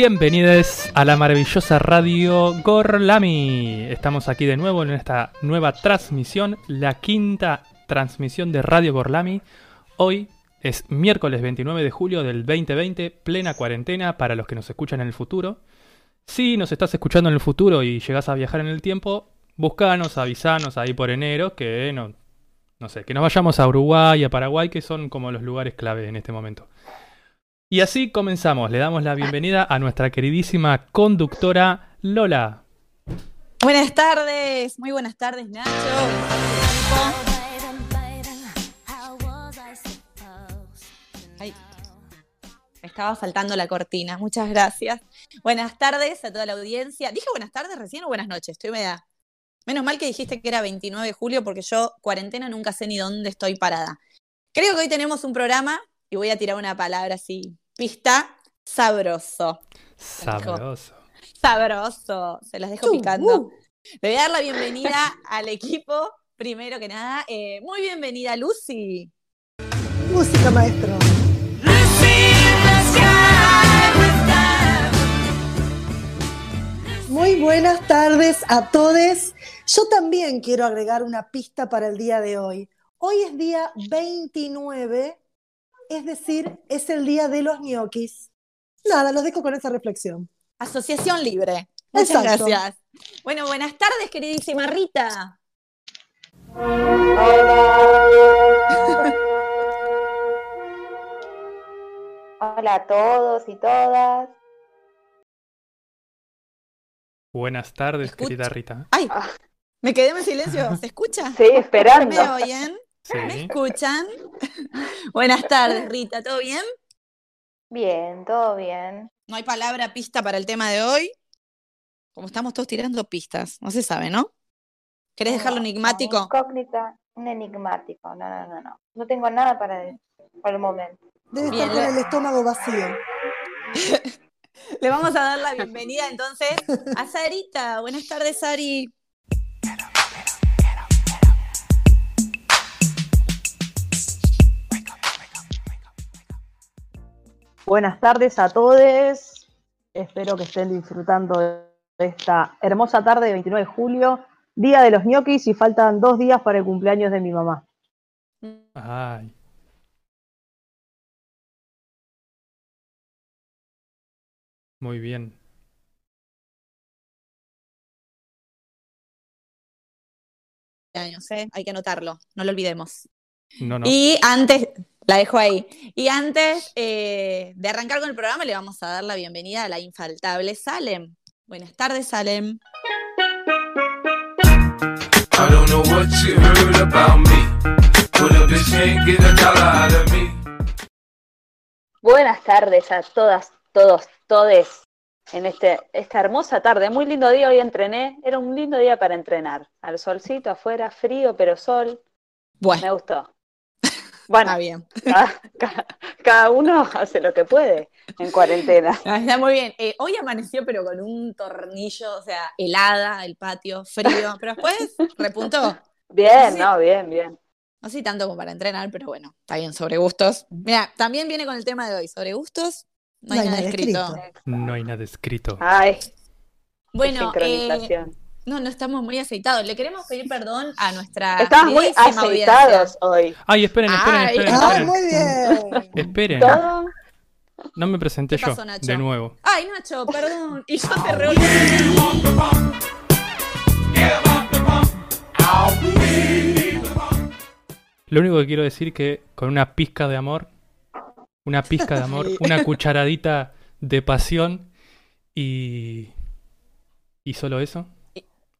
Bienvenidos a la maravillosa radio Gorlami. Estamos aquí de nuevo en esta nueva transmisión, la quinta transmisión de Radio Gorlami. Hoy es miércoles 29 de julio del 2020, plena cuarentena para los que nos escuchan en el futuro. Si nos estás escuchando en el futuro y llegas a viajar en el tiempo, buscanos, avisanos ahí por enero que no, no sé, que nos vayamos a Uruguay y a Paraguay, que son como los lugares clave en este momento. Y así comenzamos. Le damos la bienvenida a nuestra queridísima conductora Lola. Buenas tardes, muy buenas tardes Nacho. Me estaba faltando la cortina, muchas gracias. Buenas tardes a toda la audiencia. ¿Dije buenas tardes recién o buenas noches? Estoy media. Menos mal que dijiste que era 29 de julio porque yo, cuarentena, nunca sé ni dónde estoy parada. Creo que hoy tenemos un programa y voy a tirar una palabra así, pista, sabroso. Sabroso. Sabroso, se las dejo picando. Le voy a dar la bienvenida al equipo, primero que nada. Eh, muy bienvenida, Lucy. Música, maestro. Muy buenas tardes a todos. Yo también quiero agregar una pista para el día de hoy. Hoy es día 29 es decir, es el día de los ñoquis. Nada, los dejo con esa reflexión. Asociación Libre. Muchas gracias. Bueno, buenas tardes, queridísima Rita. Hola a todos y todas. Buenas tardes, querida Rita. Ay, me quedé en silencio. ¿Se escucha? Sí, esperando. ¿Me oyen? ¿Me escuchan? Buenas tardes, Rita, ¿todo bien? Bien, todo bien. No hay palabra pista para el tema de hoy. Como estamos todos tirando pistas, no se sabe, ¿no? ¿Querés dejarlo enigmático? Incógnita, un enigmático. No, no, no, no. No tengo nada para decir por el momento. Debe estar con el estómago vacío. Le vamos a dar la bienvenida entonces a Sarita. Buenas tardes, Sari. Buenas tardes a todos. Espero que estén disfrutando de esta hermosa tarde de 29 de julio, día de los ñoquis y faltan dos días para el cumpleaños de mi mamá. Ay. Muy bien. Años, ¿eh? Hay que anotarlo, no lo olvidemos. No, no. Y antes, la dejo ahí. Y antes eh, de arrancar con el programa, le vamos a dar la bienvenida a la infaltable Salem. Buenas tardes, Salem. Buenas tardes a todas, todos, todes. En este, esta hermosa tarde, muy lindo día, hoy entrené, era un lindo día para entrenar. Al solcito afuera, frío, pero sol. Bueno. Me gustó. Bueno, bien. Cada, uno hace lo que puede en cuarentena. Está muy bien. Eh, hoy amaneció, pero con un tornillo, o sea, helada el patio, frío, pero después repuntó. Bien, no, bien, bien. No sé tanto como para entrenar, pero bueno, está bien, sobre gustos. Mira, también viene con el tema de hoy, sobre gustos, no, hay, nada escrito. No hay nada escrito. Ay. Bueno, eh, no, no estamos muy aceitados. Le queremos pedir perdón a nuestra. Estamos muy aceitados hoy. Ay, esperen, esperen, esperen. Ay, muy bien. Esperen. No me presenté yo de nuevo. Ay, Nacho, perdón. Y yo te re Lo único que quiero decir que con una pizca de amor, una pizca de amor, una cucharadita de pasión y y solo eso,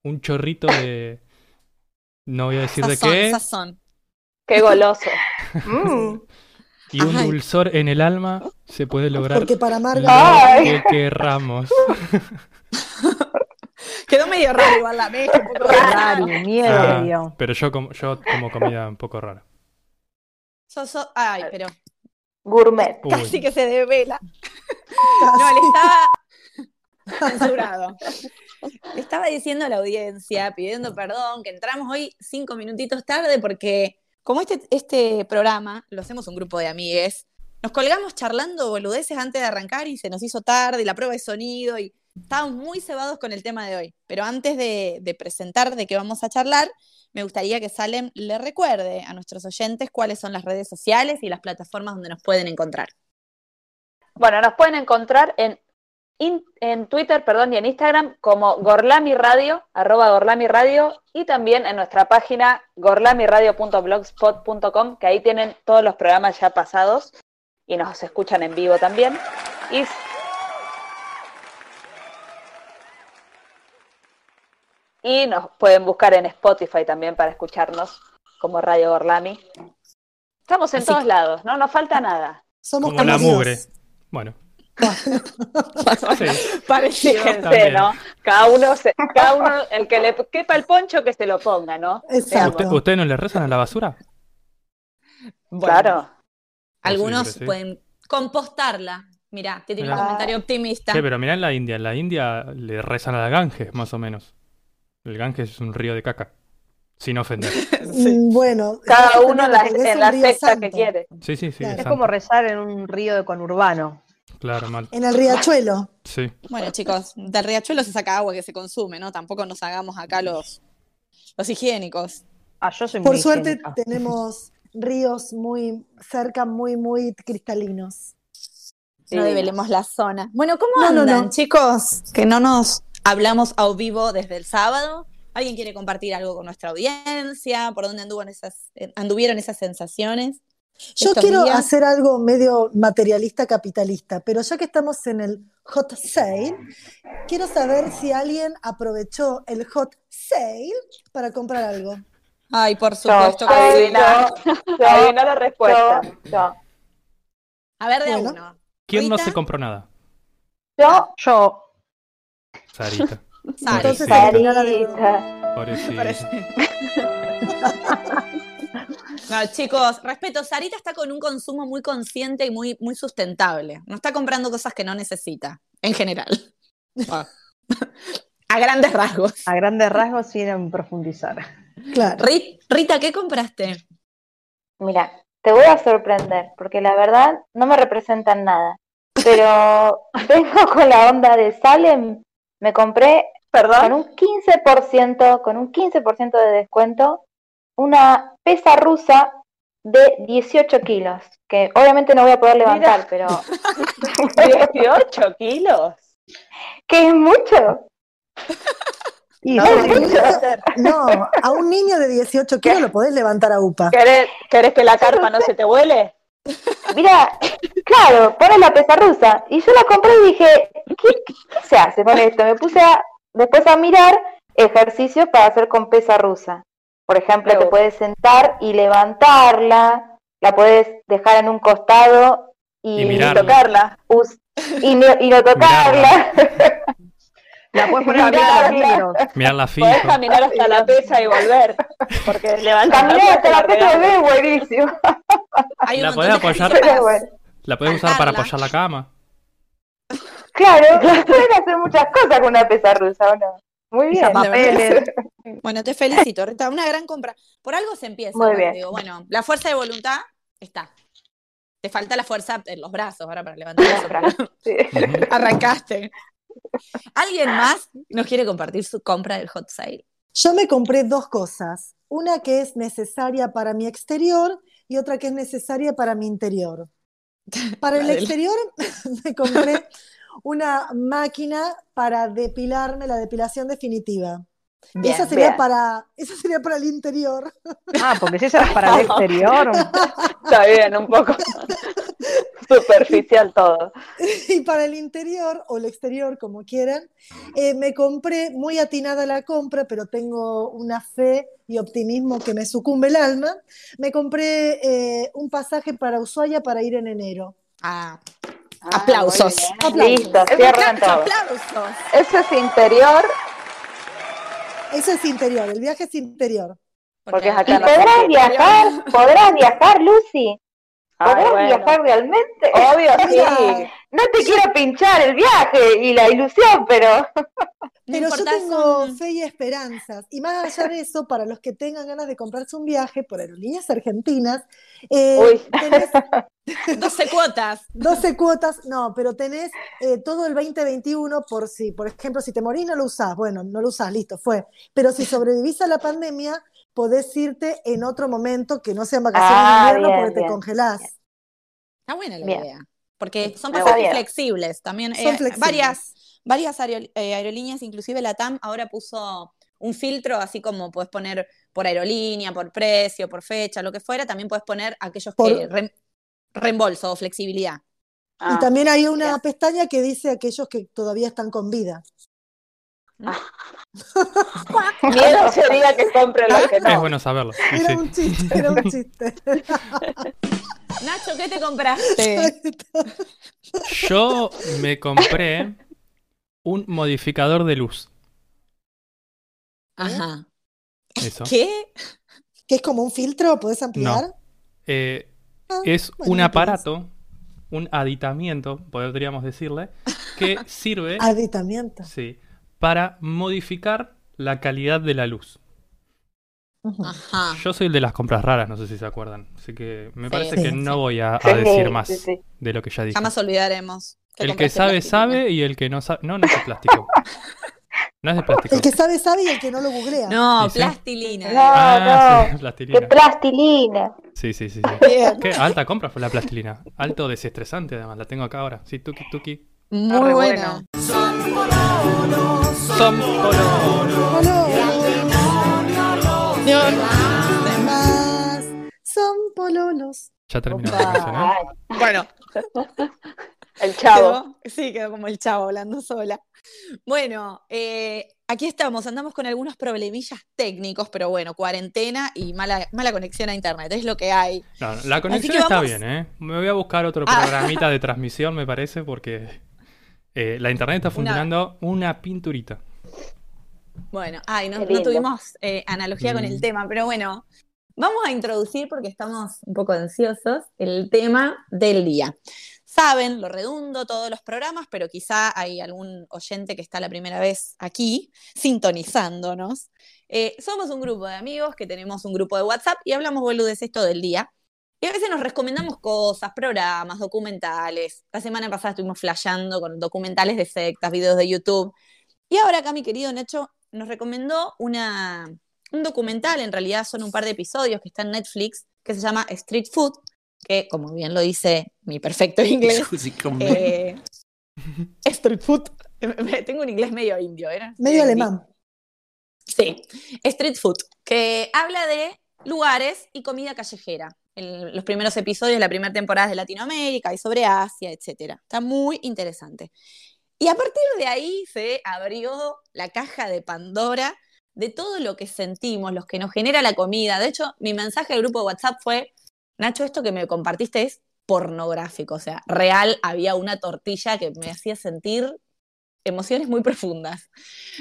un chorrito de. No voy a decir de qué. Sazón. Qué goloso. y un dulzor en el alma se puede lograr. Porque para Marga. Lo que querramos. Quedó medio raro igual la mezcla, un poco raro. Miedo. Ah, pero yo como, yo como comida un poco rara. Ay, pero. Gourmet. Casi que se devela. No, le estaba censurado. Le estaba diciendo a la audiencia, pidiendo perdón, que entramos hoy cinco minutitos tarde porque como este, este programa lo hacemos un grupo de amigues, nos colgamos charlando boludeces antes de arrancar y se nos hizo tarde y la prueba de sonido y estábamos muy cebados con el tema de hoy. Pero antes de, de presentar de qué vamos a charlar, me gustaría que Salem le recuerde a nuestros oyentes cuáles son las redes sociales y las plataformas donde nos pueden encontrar. Bueno, nos pueden encontrar en, in- en Twitter, perdón, y en Instagram como Gorlami Radio, arroba Gorlami Radio, y también en nuestra página gorlamiradio.blogspot.com, que ahí tienen todos los programas ya pasados y nos escuchan en vivo también. Y Y nos pueden buscar en Spotify también para escucharnos como Radio Gorlami. Estamos en Así todos que- lados, no nos falta nada. Somos Como la mugre. Bueno. Sí. ¿no? Cada uno, se- cada uno, el que le quepa el poncho, que se lo ponga, ¿no? Exacto. ¿Usted- ¿Ustedes no le rezan a la basura? Bueno, Claro. Algunos sí. pueden compostarla. Mirá, te tiene un comentario optimista. Sí, pero mirá en la India. En la India le rezan a la Ganges, más o menos. El Ganges es un río de caca. Sin ofender. Sí. Mm, Bueno, Cada uno en la, en la secta santo. que quiere. Sí, sí, sí. Claro. es Es como rezar en un río de conurbano. Claro, mal. En el riachuelo. Sí. Bueno, chicos, del riachuelo se saca agua que se consume, ¿no? Tampoco nos hagamos acá los, los higiénicos. Ah, yo soy Por muy suerte higiénica. tenemos ríos muy cerca, muy, muy cristalinos. No Sí. develemos la zona. Bueno, ¿cómo No, no, andan, no. chicos? Que no nos hablamos a vivo desde el sábado. ¿Alguien quiere compartir algo con nuestra audiencia? ¿Por dónde anduvo en esas, anduvieron esas sensaciones? Yo quiero días. hacer algo medio materialista capitalista, pero ya que estamos en el hot sale, quiero saber si alguien aprovechó el hot sale para comprar algo. Ay, por supuesto yo, que sí. adivina, yo, la respuesta. Yo, A ver, de Bueno. uno. ¿Quién no se compró nada? yo, Yo, Sarita. Sara. Entonces, de- Sarita. Pobrecita. No, chicos, respeto, Sarita está con un consumo muy consciente y muy, muy sustentable. No está comprando cosas que no necesita, en general. A grandes rasgos. a grandes rasgos, sin profundizar. Claro. Ri- Rita, ¿qué compraste? Mira, te voy a sorprender, porque la verdad no me representan nada. Pero vengo con la onda de Salem, me compré con Perdón. un 15%, con un 15% de descuento, una pesa rusa de 18 kilos, que obviamente no voy a poder levantar, pero 18 kilos. que es mucho. Y No, a un niño- no, a un niño de 18 kilos lo podés levantar a UPA. ¿Querés, querés que la carpa no se te vuele? Mira, claro, pones la pesa rusa. Y yo la compré y dije, ¿qué, qué- qué se hace con esto? Me puse a, después a mirar ejercicios para hacer con pesa rusa. Por ejemplo, te puedes sentar y levantarla, la puedes dejar en un costado y, Y Y mirarla. tocarla. us- y, no, y no tocarla. la puedes poner a Mirá, mirar los libros. Mirar la Podés caminar hasta la pesa y volver. Porque levantar Caminar hasta la pesa regalo. bebé, buenísimo. Hay La podés apoyar. bueno, La puedes usar para apoyar la cama. claro, pueden hacer muchas cosas con una pesa rusa, ¿o no? Muy bien. Papeles. Bueno, te felicito, Rita, una gran compra. Por algo se empieza. Muy bien. Digo, bueno, la fuerza de voluntad está. Te falta la fuerza en los brazos ahora para levantar eso, pero Sí. Arrancaste. ¿Alguien más nos quiere compartir su compra del hot sale? Yo me compré dos cosas, una que es necesaria para mi exterior y otra que es necesaria para mi interior. Para el exterior me compré una máquina para depilarme, la depilación definitiva. Bien, esa, sería bien. para, esa sería para el interior. Ah, porque si eso es para el exterior. Está bien, un poco superficial todo. y para el interior o el exterior, como quieran, eh, me compré muy atinada la compra, pero tengo una fe y optimismo que me sucumbe el alma. Me compré eh, un pasaje para Ushuaia para ir en enero. Ah, Ah, Aplausos. Listo, cierran todo. aplausos. Eso es interior, Eso es interior, el viaje es interior. Porque es ¿Y acá la podrás viajar? ¿Podrás viajar, Lucy? Ay, ¿Podés bueno. viajar realmente? Obvio, sí. No te quiero pinchar el viaje y la ilusión, pero Pero yo tengo fe y esperanzas. Y más allá de eso, para los que tengan ganas de comprarse un viaje por aerolíneas argentinas, eh, tenés 12 cuotas. 12 cuotas, no, pero tenés eh, todo el 2021 por si, por ejemplo, si te morís no lo usás, bueno, no lo usás, listo, fue. Pero si sobrevivís a la pandemia, podés irte en otro momento que no sean vacaciones Ah, de invierno bien, porque te bien, congelás. Está buena la Bien. idea. Porque son pasajes flexibles. También Son eh, flexibles. varias, varias aerol- eh, aerolíneas, inclusive la TAM, ahora puso un filtro, así como puedes poner por aerolínea, por precio, por fecha, lo que fuera, también puedes poner aquellos Por- que reembolso o flexibilidad. Ah, y también hay una bien. pestaña que dice aquellos que todavía están con vida. Miedo sería que compre lo que Es no. bueno saberlo. sí, Era sí. un chiste, era un chiste. Nacho, ¿qué te compraste? Yo me compré un modificador de luz. Ajá. Eso. ¿Qué? ¿Que es como un filtro? ¿Podés ampliar? Eh, Ah, es bueno, un no aparato, un aditamiento, podríamos decirle, que sirve Aditamiento. sí, para modificar la calidad de la luz. Ajá. Yo soy el de las compras raras, no sé si se acuerdan. Así que me Sí. parece Sí, que sí. no voy a, decir más sí, sí. de lo que ya dije. Jamás olvidaremos. El que compraste sabe, sabe y el que no sabe. No, no es de plástico. No es de plástico. El que sabe, sabe y el que no lo googlea. No, plastilina. No. Ah, sí, Qué plastilina. plastilina. Sí, sí, sí. Qué alta compra fue la plastilina. Alto desestresante, además. La tengo acá ahora. Sí, tuki, tuki. Muy re buena. Son color. Más son pololos. Ya terminó la canción, ¿eh? Bueno, El chavo. Quedó- sí, quedó como el chavo hablando sola. Bueno, eh, aquí estamos, andamos con algunos problemillas técnicos, pero bueno, cuarentena y mala, mala conexión a internet, es lo que hay. No, la conexión que está vamos- bien, ¿eh? Me voy a buscar otro Ah. programita de transmisión, me parece, porque eh, la internet está funcionando una pinturita. Bueno, ay, no, tuvimos eh, analogía con el Mm. tema, pero bueno, vamos a introducir, porque estamos un poco ansiosos, el tema del día. Saben, lo redundo todos los programas, pero quizá hay algún oyente que está la primera vez aquí, sintonizándonos. Eh, somos un grupo de amigos que tenemos un grupo de WhatsApp y hablamos boludeces todo el día. Y a veces nos recomendamos cosas, programas, documentales. La semana pasada estuvimos flasheando con documentales de sectas, videos de YouTube. Y ahora acá mi querido Nacho nos recomendó una, un documental, en realidad son un par de episodios que está en Netflix, que se llama Street Food, que como bien lo dice mi perfecto inglés, eh, Street Food, tengo un inglés medio indio, ¿eh? Medio alemán. Sí, Street Food, que habla de lugares y comida callejera. Los primeros episodios de la primera temporada de Latinoamérica y sobre Asia, etcétera. Está muy interesante. Y a partir de ahí se abrió la caja de Pandora de todo lo que sentimos, los que nos genera la comida. De hecho, mi mensaje al grupo de WhatsApp fue, Nacho, esto que me compartiste es pornográfico, o sea, real, había una tortilla que me hacía sentir emociones muy profundas.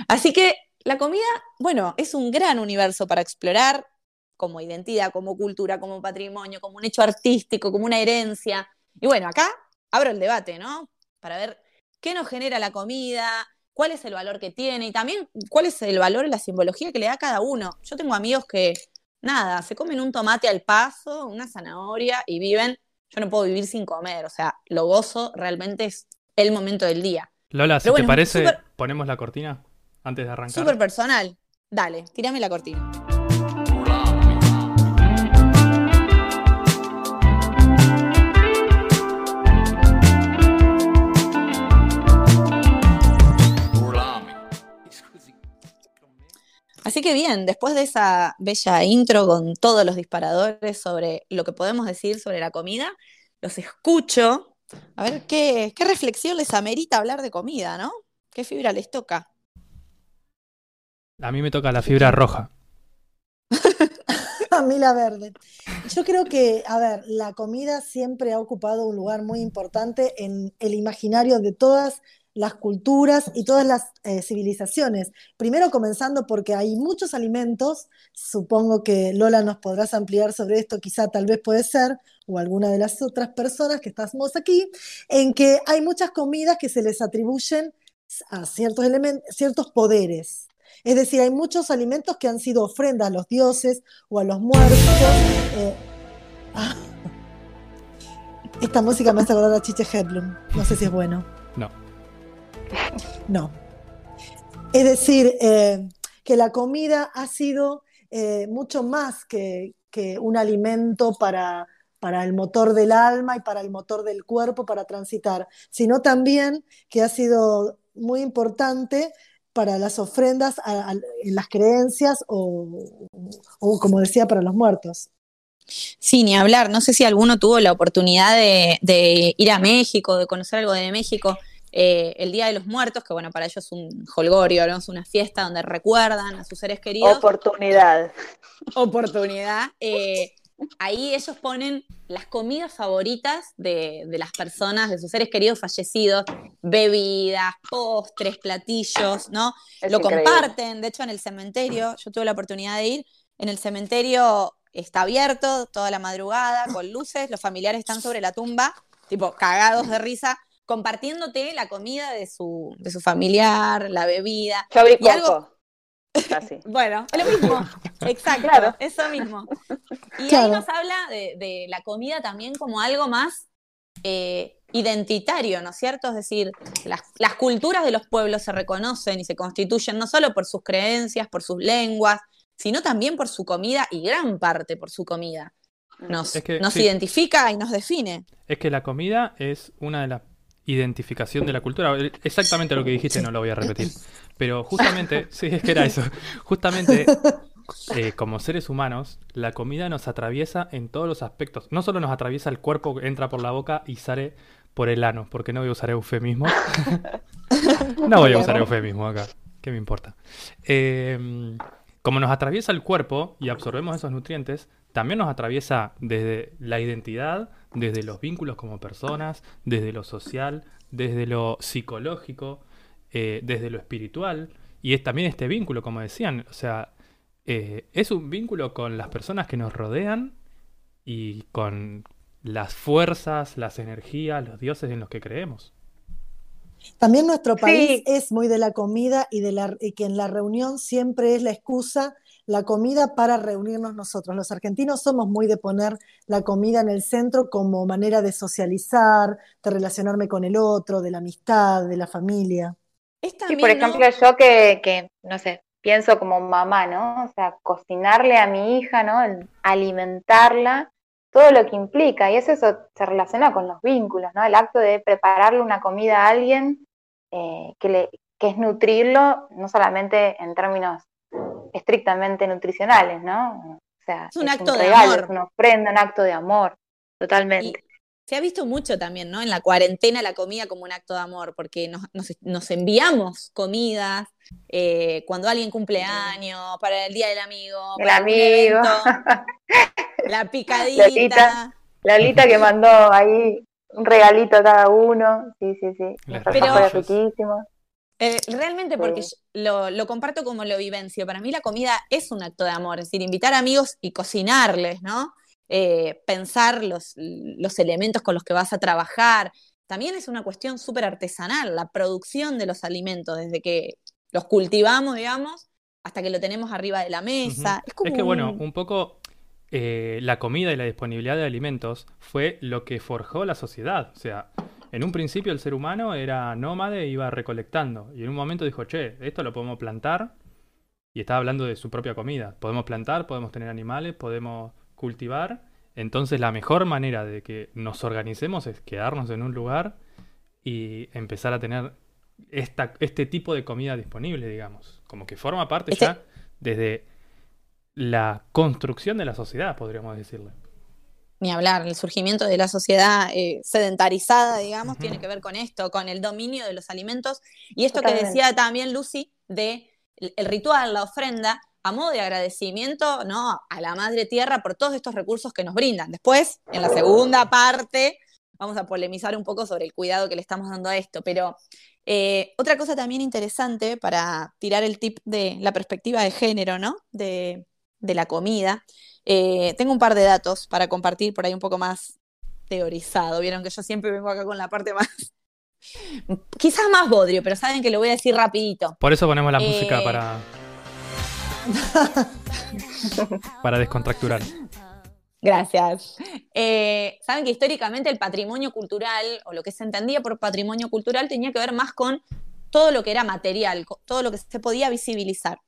Así que la comida, bueno, es un gran universo para explorar como identidad, como cultura, como patrimonio, como un hecho artístico, como una herencia. Y bueno, acá abro el debate, ¿no? Para ver qué nos genera la comida, cuál es el valor que tiene y también cuál es el valor y la simbología que le da a cada uno. Yo tengo amigos que, nada, se comen un tomate al paso, una zanahoria y viven, yo no puedo vivir sin comer, o sea, lo gozo realmente es el momento del día. Lola, si te parece, ponemos la cortina antes de arrancar. Súper personal. Dale, tirame la cortina. Así que bien, después de esa bella intro con todos los disparadores sobre lo que podemos decir sobre la comida, los escucho. A ver qué, qué reflexión les amerita hablar de comida, ¿no? ¿Qué fibra les toca? A mí me toca la fibra roja. A mí la verde. Yo creo que, a ver, la comida siempre ha ocupado un lugar muy importante en el imaginario de todas las culturas y todas las eh, civilizaciones. Primero comenzando porque hay muchos alimentos, supongo que Lola nos podrás ampliar sobre esto, quizá tal vez puede ser, o alguna de las otras personas que estamos aquí, en que hay muchas comidas que se les atribuyen a ciertos, ciertos poderes. Es decir, hay muchos alimentos que han sido ofrendas a los dioses o a los muertos. Eh, ah. Esta música me hace acordar a Chiche Hedlund. No sé si es bueno. No. Es decir, eh, que la comida ha sido eh, mucho más que, un alimento para, para el motor del alma y para el motor del cuerpo para transitar, sino también que ha sido muy importante para las ofrendas en las creencias o, como decía, para los muertos. Sí, ni hablar. No sé si alguno tuvo la oportunidad de, ir a México, de conocer algo de México. Eh, el Día de los Muertos, que bueno, para ellos es un holgorio, ¿no? es una fiesta donde recuerdan a sus seres queridos. Oportunidad. Oportunidad. Eh, ahí ellos ponen las comidas favoritas de, las personas, de sus seres queridos fallecidos, bebidas, postres, platillos, ¿no? Lo comparten, de hecho en el cementerio, yo tuve la oportunidad de ir, en el cementerio está abierto toda la madrugada, con luces, los familiares están sobre la tumba, tipo cagados de risa, compartiéndote la comida de su, de su familiar, la bebida. Yo y algo, bueno, lo mismo, exacto, eso mismo. Y ahí nos habla de, la comida también como algo más eh, identitario, ¿no es cierto? Es decir, las, culturas de los pueblos se reconocen y se constituyen no solo por sus creencias, por sus lenguas, sino también por su comida y gran parte por su comida. Nos, nos identifica y nos define. Es que la comida es una de las identificación de la cultura. Exactamente lo que dijiste, no lo voy a repetir. Pero justamente, sí, es que era eso. Justamente, eh, como seres humanos, la comida nos atraviesa en todos los aspectos. No solo nos atraviesa el cuerpo, entra por la boca y sale por el ano, porque no voy a usar eufemismo. no voy a usar eufemismo acá. ¿Qué me importa? Em, como nos atraviesa el cuerpo y absorbemos esos nutrientes, también nos atraviesa desde la identidad, desde los vínculos como personas, desde lo social, desde lo psicológico, eh, desde lo espiritual, y es también este vínculo, como decían, o sea, eh, es un vínculo con las personas que nos rodean y con las fuerzas, las energías, los dioses en los que creemos. También nuestro país es muy de la comida y, de la, y que en la reunión siempre es la excusa la comida para reunirnos nosotros. Los argentinos somos muy de poner la comida en el centro como manera de socializar, de relacionarme con el otro, de la amistad, de la familia. Sí, por ejemplo, yo que, no sé, pienso como mamá, ¿no? O sea, cocinarle a mi hija, ¿no? alimentarla, todo lo que implica. Y eso, eso se relaciona con los vínculos, ¿no? El acto de prepararle una comida a alguien eh, que, le, que es nutrirlo, no solamente en términos estrictamente nutricionales, ¿no? O sea, es un acto de amor. Es una ofrenda, un acto de amor, totalmente. se ha visto mucho también, ¿no? En la cuarentena la comida como un acto de amor, porque nos, enviamos comidas eh, cuando alguien cumple años, para el Día del Amigo, el amigo. la picadita. La Lita que mandó ahí un regalito a cada uno. Sí, sí, sí. Pero, riquísimo. Eh, realmente porque lo, comparto como lo vivencio. Para mí la comida es un acto de amor, es decir, invitar amigos y cocinarles, ¿no? Eh, pensar los, los, elementos con los que vas a trabajar. También es una cuestión súper artesanal, la producción de los alimentos, desde que los cultivamos, digamos, hasta que lo tenemos arriba de la mesa. es, que, bueno, un poco eh, la comida y la disponibilidad de alimentos fue lo que forjó la sociedad. O sea, en un principio el ser humano era nómade e iba recolectando. Y en un momento dijo, che, esto lo podemos plantar. Y estaba hablando de su propia comida. Podemos plantar, podemos tener animales, podemos cultivar. Entonces la mejor manera de que nos organicemos es quedarnos en un lugar y empezar a tener esta, este tipo de comida disponible, digamos. Como que forma parte este ya desde la construcción de la sociedad, podríamos decirle ni hablar, el surgimiento de la sociedad eh, sedentarizada, digamos, tiene que ver con esto, con el dominio de los alimentos. Y esto que decía también Lucy, de el, ritual, la ofrenda, a modo de agradecimiento ¿no? a la Madre Tierra por todos estos recursos que nos brindan. Después, en la segunda parte, vamos a polemizar un poco sobre el cuidado que le estamos dando a esto, pero Eh, otra cosa también interesante para tirar el tip de la perspectiva de género, ¿no? De, de la comida. Eh, tengo un par de datos para compartir por ahí un poco más teorizado. Vieron que yo siempre vengo acá con la parte más... Quizás más bodrio, pero saben que lo voy a decir rapidito. Por eso ponemos la Eh, música para. para descontracturar. Gracias. Eh, Saben que históricamente el patrimonio cultural, o lo que se entendía por patrimonio cultural, tenía que ver más con todo lo que era material, todo lo que se podía visibilizar.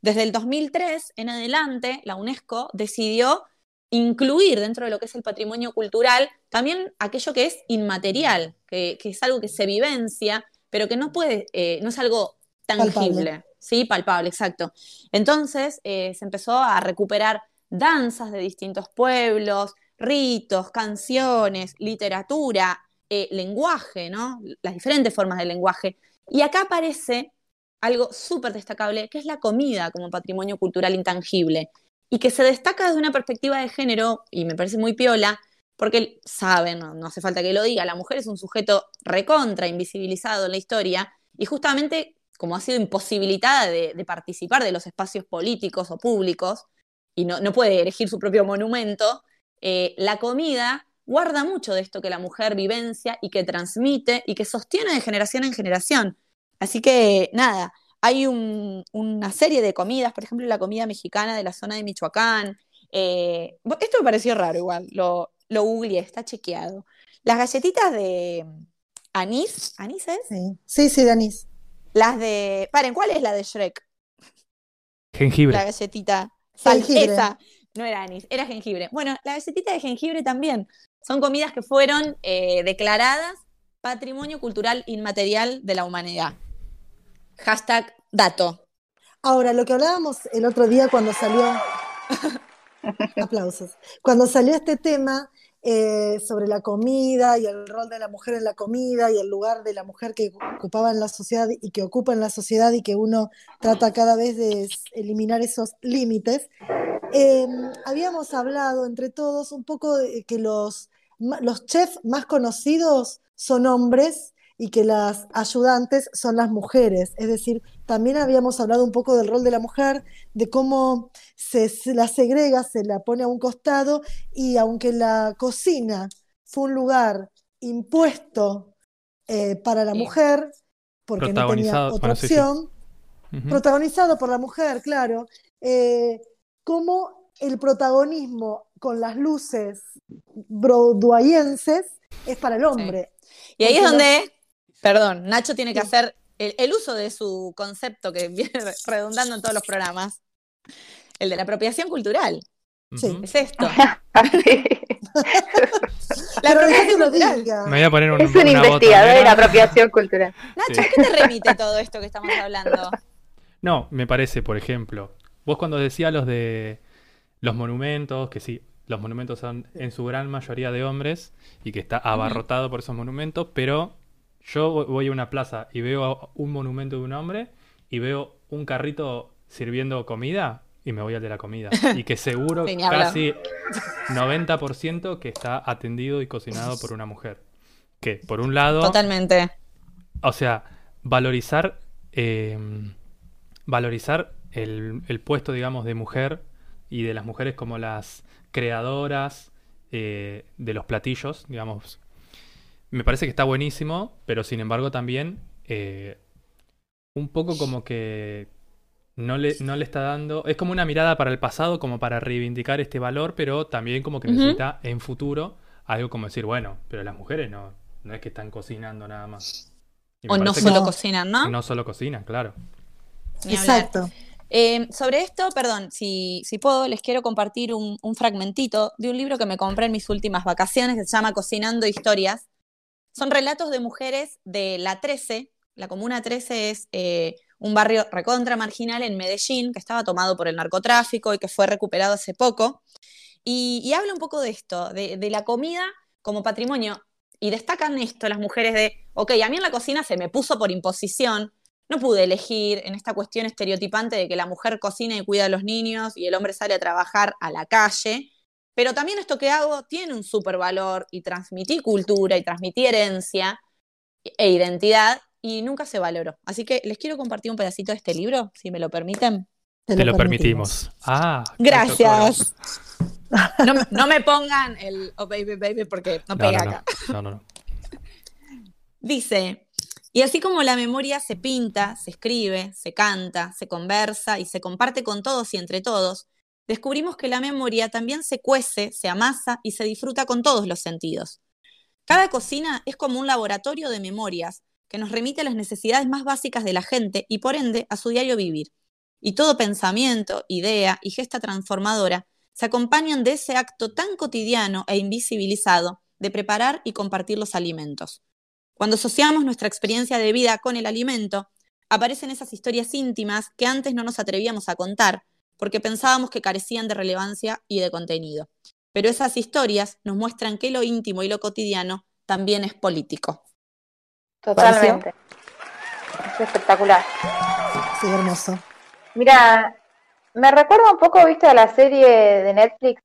Desde el 2003 en adelante, la UNESCO decidió incluir dentro de lo que es el patrimonio cultural también aquello que es inmaterial, que, que es algo que se vivencia, pero que no puede, eh, no es algo tangible, Palpable. sí, palpable, exacto. Entonces eh, se empezó a recuperar danzas de distintos pueblos, ritos, canciones, literatura, eh, lenguaje, ¿no? Las diferentes formas de lenguaje. Y acá aparece algo súper destacable, que es la comida como patrimonio cultural intangible, y que se destaca desde una perspectiva de género, y me parece muy piola, porque saben, no, no hace falta que lo diga, la mujer es un sujeto recontra, invisibilizado en la historia, y justamente como ha sido imposibilitada de, participar de los espacios políticos o públicos, y no, puede elegir su propio monumento, eh, la comida guarda mucho de esto que la mujer vivencia y que transmite y que sostiene de generación en generación. Así que nada, hay un- una serie de comidas, por ejemplo, la comida mexicana de la zona de Michoacán. eh, esto me pareció raro igual, lo, lo googleé, está chequeado. Las galletitas de anís, ¿anís es? Sí, sí, sí, Danis. Las de... Paren, ¿cuál es la de Shrek? Jengibre. La galletita. Sal- Jengibre. esa. No era anís, era jengibre. Bueno, la galletita de jengibre también. Son comidas que fueron eh, declaradas Patrimonio Cultural Inmaterial de la Humanidad. Hashtag dato. Ahora, lo que hablábamos el otro día cuando salió, aplausos, cuando salió este tema eh, sobre la comida y el rol de la mujer en la comida y el lugar de la mujer que ocupaba en la sociedad y que ocupa en la sociedad y que uno trata cada vez de eliminar esos límites, eh, habíamos hablado entre todos un poco de que los, los chefs más conocidos son hombres y que las ayudantes son las mujeres. Es decir, también habíamos hablado un poco del rol de la mujer, de cómo se, se la segrega, se la pone a un costado y aunque la cocina fue un lugar impuesto eh, para la mujer, porque no tenía otra bueno, sí, sí. opción, protagonizado por la mujer, claro, eh, cómo el protagonismo con las luces broadwayenses es para el hombre. Y ahí es donde, perdón, Nacho tiene que Sí. hacer el, el uso de su concepto que viene redundando en todos los programas, el de la apropiación cultural. Sí. Es esto. La apropiación cultural. Me voy a poner un, Es un una investigador en botonera. apropiación cultural. Nacho, Sí. ¿a qué te remite todo esto que estamos hablando? No, me parece, por ejemplo, vos cuando decías los de los monumentos, que sí, los monumentos son en su gran mayoría de hombres y que está abarrotado por esos monumentos, pero yo vo- voy a una plaza y veo un monumento de un hombre y veo un carrito sirviendo comida y me voy al de la comida. Y que seguro casi 90% que está atendido y cocinado por una mujer. Que por un lado... Totalmente. O sea, valorizar, eh, valorizar el, el puesto, digamos, de mujer y de las mujeres como las creadoras eh, de los platillos, digamos. Me parece que está buenísimo, pero sin embargo también eh, un poco como que no le, no le está dando... Es como una mirada para el pasado, como para reivindicar este valor, pero también como que necesita en futuro algo como decir, bueno, pero las mujeres no, no es que están cocinando nada más. O no solo No. cocinan, ¿no? no solo cocinan, claro. Exacto. Eh, sobre esto, perdón, si, si puedo, les quiero compartir un, un fragmentito de un libro que me compré en mis últimas vacaciones que se llama Cocinando Historias. Son relatos de mujeres de la 13. La Comuna 13 es eh, un barrio recontra marginal en Medellín que estaba tomado por el narcotráfico y que fue recuperado hace poco. Y, y habla un poco de esto, de, de la comida como patrimonio. Y destacan esto las mujeres de, ok, a mí en la cocina se me puso por imposición, no pude elegir en esta cuestión estereotipante de que la mujer cocina y cuida a los niños y el hombre sale a trabajar a la calle, pero también esto que hago tiene un súper valor y transmití cultura y transmití herencia e identidad y nunca se valoró. Así que les quiero compartir un pedacito de este libro, si me lo permiten. Te, lo, permitimos. Ah, gracias. No, no, me pongan el oh baby baby porque no pega acá. No, no, no. Dice, y así como la memoria se pinta, se escribe, se canta, se conversa y se comparte con todos y entre todos, descubrimos que la memoria también se cuece, se amasa y se disfruta con todos los sentidos. Cada cocina es como un laboratorio de memorias que nos remite a las necesidades más básicas de la gente y por ende a su diario vivir. Y todo pensamiento, idea y gesta transformadora se acompañan de ese acto tan cotidiano e invisibilizado de preparar y compartir los alimentos. Cuando asociamos nuestra experiencia de vida con el alimento, aparecen esas historias íntimas que antes no nos atrevíamos a contar porque pensábamos que carecían de relevancia y de contenido. Pero esas historias nos muestran que lo íntimo y lo cotidiano también es político. Totalmente. Es espectacular. Sí, hermoso. Mira, me recuerda un poco, viste, a la serie de Netflix,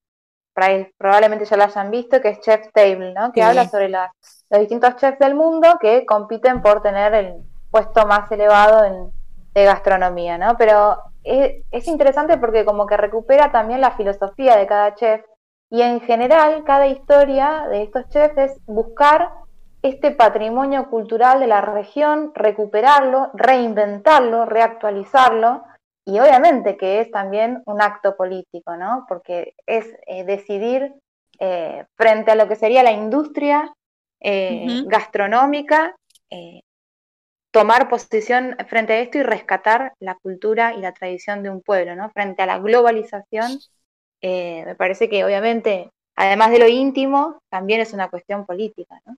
probablemente ya la hayan visto, que es Chef's Table, ¿no? Que habla sobre los distintos chefs del mundo que compiten por tener el puesto más elevado de gastronomía, ¿no? Pero es, es, interesante porque como que recupera también la filosofía de cada chef y en general cada historia de estos chefs es buscar este patrimonio cultural de la región, recuperarlo, reinventarlo, reactualizarlo y obviamente que es también un acto político, ¿no? Porque es eh, decidir eh, frente a lo que sería la industria eh, gastronómica, tomar posición frente a esto y rescatar la cultura y la tradición de un pueblo, ¿no? Frente a la globalización, me parece que obviamente, además de lo íntimo, también es una cuestión política, ¿no?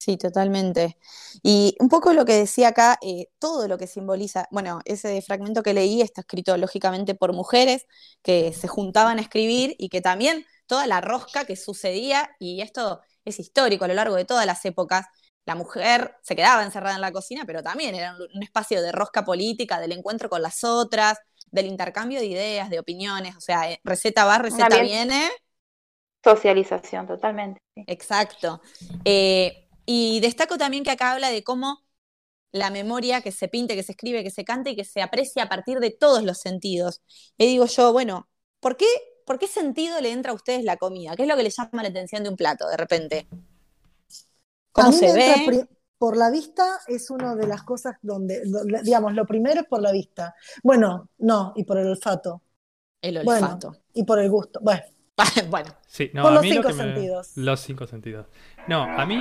Sí, totalmente. Y un poco lo que decía acá, eh, todo lo que simboliza, bueno, ese fragmento que leí está escrito lógicamente por mujeres que se juntaban a escribir y que también toda la rosca que sucedía, y esto es histórico a lo largo de todas las épocas, la mujer se quedaba encerrada en la cocina, pero también era un espacio de rosca política, del encuentro con las otras, del intercambio de ideas, de opiniones, o sea, eh, receta va, receta viene. Socialización, totalmente. Exacto. Eh, y destaco también que acá habla de cómo la memoria que se pinte, que se escribe, que se cante y que se aprecia a partir de todos los sentidos. Y digo yo, bueno, ¿por qué, ¿por qué sentido le entra a ustedes la comida? ¿Qué es lo que le llama la atención de un plato de repente? ¿Cómo se ve? Por la vista es una de las cosas donde, digamos, lo primero es por la vista. Bueno, no, y por el olfato. El olfato. y por el gusto. Bueno. bueno. Sí, no, por a los mí lo cinco me- sentidos. Los cinco sentidos. No, a mí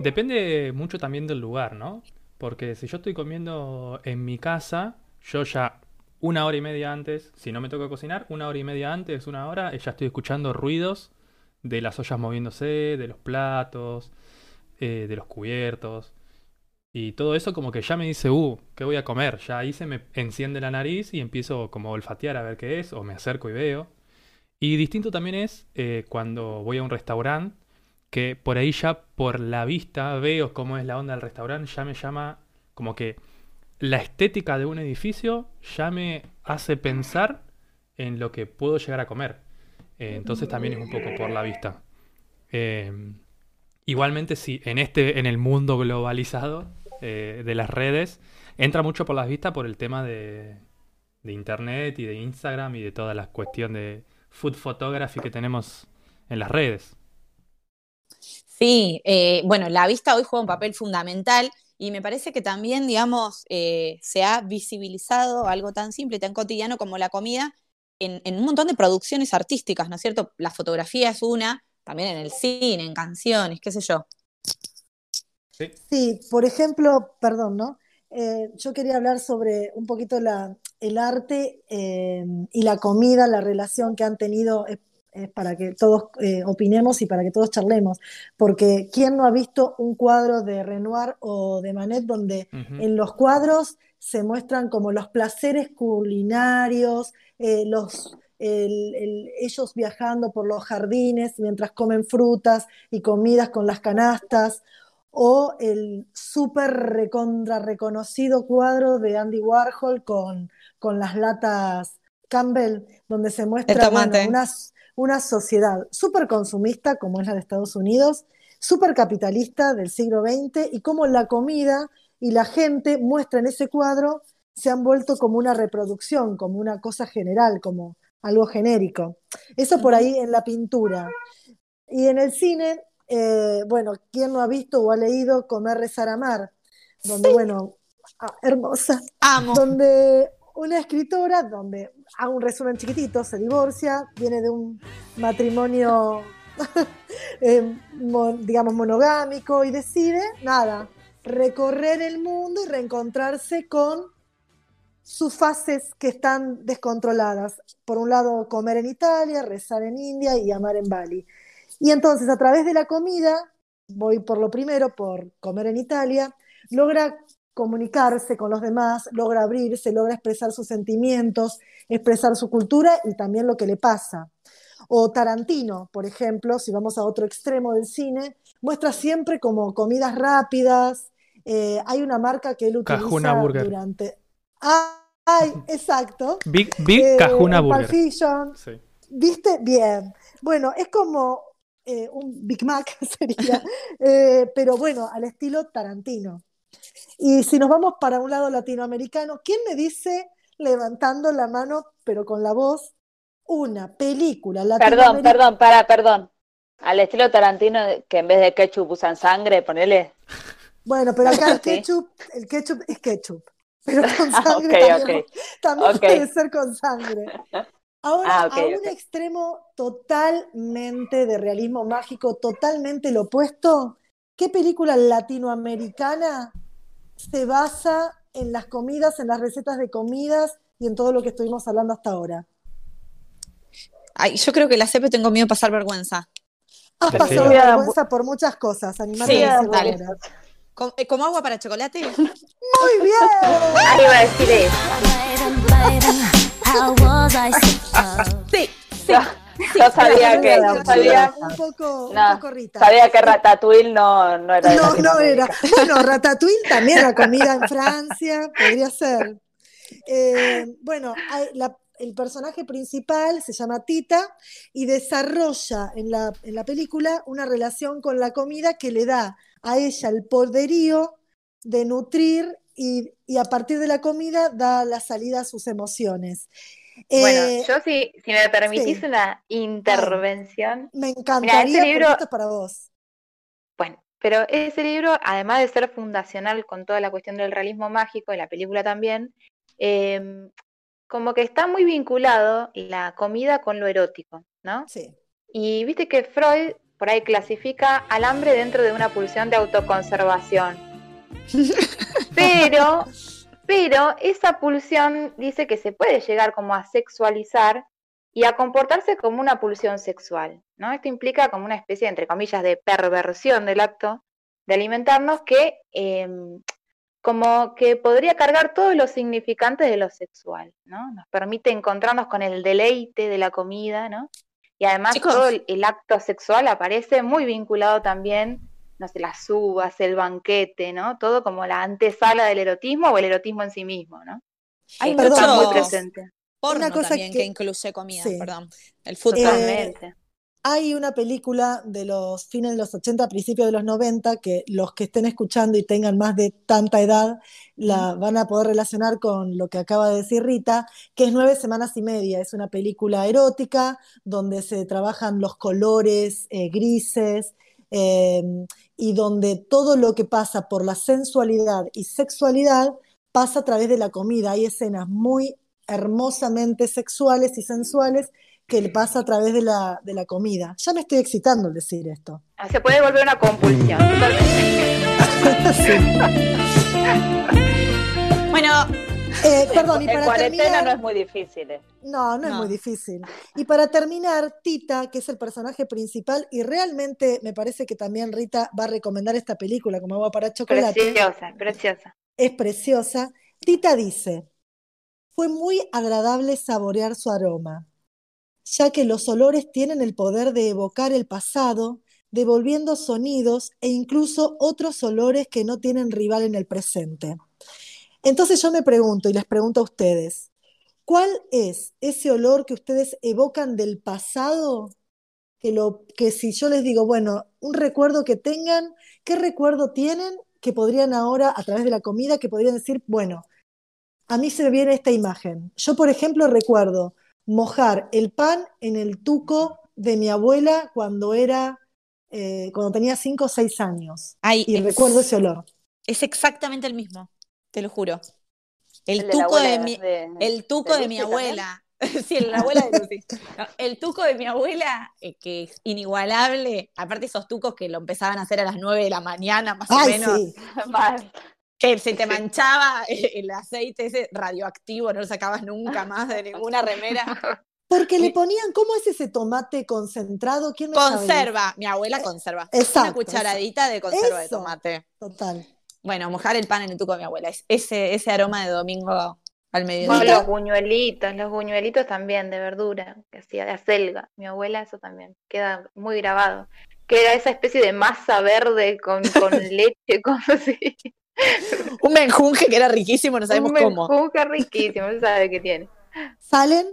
depende mucho también del lugar, ¿no? Porque si yo estoy comiendo en mi casa, yo ya una hora y media antes, si no me toca cocinar, una hora y media antes, una hora, ya estoy escuchando ruidos de las ollas moviéndose, de los platos, eh, de los cubiertos. Y todo eso como que ya me dice, uh, ¿qué voy a comer? Ya ahí se me enciende la nariz y empiezo como a olfatear a ver qué es, o me acerco y veo. Y distinto también es eh, cuando voy a un restaurante, que por ahí ya por la vista veo cómo es la onda del restaurante, ya me llama como que la estética de un edificio ya me hace pensar en lo que puedo llegar a comer. Eh, entonces también es un poco por la vista. Eh, igualmente, sí, en este, en el mundo globalizado eh, de las redes, entra mucho por las vistas por el tema de, de internet y de Instagram y de toda la cuestión de food photography que tenemos en las redes. Sí, eh, bueno, la vista hoy juega un papel fundamental y me parece que también, digamos, eh, se ha visibilizado algo tan simple y tan cotidiano como la comida en, en un montón de producciones artísticas, ¿no es cierto? La fotografía es una, también en el cine, en canciones, qué sé yo. Sí. Sí, por ejemplo, perdón, ¿no? Eh, yo quería hablar sobre un poquito la, el arte eh, y la comida, la relación que han tenido, es, es para que todos eh, opinemos y para que todos charlemos, porque ¿quién no ha visto un cuadro de Renoir o de Manet donde en los cuadros se muestran como los placeres culinarios, eh, los, el- el- ellos viajando por los jardines mientras comen frutas y comidas con las canastas, o el súper recontra reconocido cuadro de Andy Warhol con, con las latas Campbell, donde se muestra El tomate. bueno, una, una sociedad súper consumista como es la de Estados Unidos, súper capitalista del siglo XX y cómo la comida y la gente muestra en ese cuadro, se han vuelto como una reproducción, como una cosa general, como algo genérico. Eso por ahí en la pintura. Y en el cine, eh, bueno, ¿quién no ha visto o ha leído Comer, Rezar, Amar? Donde, bueno, ah, hermosa. Amo. Donde una escritora, donde hago un resumen chiquitito, se divorcia, viene de un matrimonio, eh, mo- digamos, monogámico y decide, nada, recorrer el mundo y reencontrarse con sus fases que están descontroladas. Por un lado, comer en Italia, rezar en India y amar en Bali. Y entonces, a través de la comida, voy por lo primero, por comer en Italia, logra comunicarse con los demás, logra abrirse, logra expresar sus sentimientos, expresar su cultura y también lo que le pasa. O Tarantino, por ejemplo, si vamos a otro extremo del cine, muestra siempre como comidas rápidas. Eh, hay una marca que él utiliza Cajuna Burger. durante... Ah, ay, exacto. Big, Big Eh, Cajuna Burger. Fiction, Sí. ¿Viste? Bien. Bueno, es como eh, un Big Mac sería, eh, pero bueno, al estilo Tarantino. Y si nos vamos para un lado latinoamericano, ¿quién me dice, levantando la mano, pero con la voz, una película Perdón, latinoamericana? perdón, para, perdón. Al estilo Tarantino, que en vez de ketchup usan sangre, ponele. Bueno, pero acá el ketchup, el ketchup es ketchup, pero con Ah, sangre también, también Ok. puede ser con sangre. Ahora, Ah, a un extremo totalmente de realismo mágico, totalmente lo opuesto, ¿qué película latinoamericana se basa en las comidas, en las recetas de comidas y en todo lo que estuvimos hablando hasta ahora? Ay, yo creo que la CP tengo miedo de pasar vergüenza. Has Sí. pasado Sí. vergüenza por muchas cosas, animate Sí, a decirlo dale. ahora. ¿Com- eh, ¿Como agua para chocolate? Muy bien. Ah, iba a decir eso. Sí, Yo sabía que, yo sabía, un poco, un no, poco Rita. sabía que Ratatouille no, no era No, no era. Bueno, Ratatouille también la comida en Francia, podría ser. Eh, bueno, la- el personaje principal se llama Tita y desarrolla en la, en la película una relación con la comida que le da a ella el poderío de nutrir y, y a partir de la comida da la salida a sus emociones. Bueno, Eh, yo si, si me permitís sí. una intervención, me encantaría Mira, ese libro- esto es para vos. Bueno, pero ese libro, además de ser fundacional con toda la cuestión del realismo mágico y la película también, em, como que está muy vinculado la comida con lo erótico, ¿no? Sí. Y viste que Freud por ahí clasifica al hambre dentro de una pulsión de autoconservación. Pero, pero esa pulsión dice que se puede llegar como a sexualizar y a comportarse como una pulsión sexual, ¿no? Esto implica como una especie, entre comillas, de perversión del acto de alimentarnos que em, como que podría cargar todos los significantes de lo sexual, ¿no? Nos permite encontrarnos con el deleite de la comida, ¿no? Y además Chicos. todo el, el acto sexual aparece muy vinculado también, no sé, las uvas, el banquete, ¿no? Todo como la antesala del erotismo o el erotismo en sí mismo, ¿no? Hay Esto está mucho- muy presente. porno Una cosa también que, que- incluye comida, sí. perdón. El Eh. Totalmente. Hay una película de los fines de los 80, principios de los 90, que los que estén escuchando y tengan más de tanta edad la van a poder relacionar con lo que acaba de decir Rita, que es Nueve Semanas y Media. Es una película erótica donde se trabajan los colores eh, grises eh, y donde todo lo que pasa por la sensualidad y sexualidad pasa a través de la comida. Hay escenas muy hermosamente sexuales y sensuales que le pasa a través de la, de la comida. Ya me estoy excitando al decir esto. Ah, Se puede volver una compulsión. totalmente. Bueno, Eh, perdón, y en cuarentena terminar, no es muy difícil. eh. no, no es No. muy difícil. Y para terminar, Tita, que es el personaje principal, y realmente me parece que también Rita va a recomendar esta película como agua para chocolate, Preciosa, preciosa. es preciosa. Tita dice, fue muy agradable saborear su aroma, ya que los olores tienen el poder de evocar el pasado, devolviendo sonidos e incluso otros olores que no tienen rival en el presente. Entonces yo me pregunto y les pregunto a ustedes, ¿cuál es ese olor que ustedes evocan del pasado? Que, lo, que si yo les digo, bueno, un recuerdo que tengan, ¿qué recuerdo tienen que podrían ahora, a través de la comida, que podrían decir, bueno, a mí se me viene esta imagen. Yo, por ejemplo, recuerdo mojar el pan en el tuco de mi abuela cuando era, eh, cuando tenía 5 o 6 años. Ay, Y es- recuerdo ese olor. Es exactamente el mismo, te lo juro. El, tuco de, mi, de- el tuco de de, mi abuela. sí, la abuela de Lucy. No, el tuco de mi abuela, eh, que es inigualable. Aparte, esos tucos que lo empezaban a hacer a las 9 de la mañana, más o menos. sí. Que se te manchaba el aceite ese radioactivo, no lo sacabas nunca más de ninguna remera. Porque le ponían, ¿cómo es ese tomate concentrado? ¿Quién sabe? Conserva, mi abuela conserva. Exacto, Una cucharadita de conserva de tomate. Total. Bueno, mojar el pan en el tuco de mi abuela. Es ese, ese aroma de domingo al mediodía. los buñuelitos, los buñuelitos también de verdura, que hacía de acelga. Mi abuela eso también queda muy grabado. Que era esa especie de masa verde con, con leche, cosas así. Un menjunje que era riquísimo, no sabemos Un cómo. menjunje riquísimo, no sabe qué tiene. ¿Salen?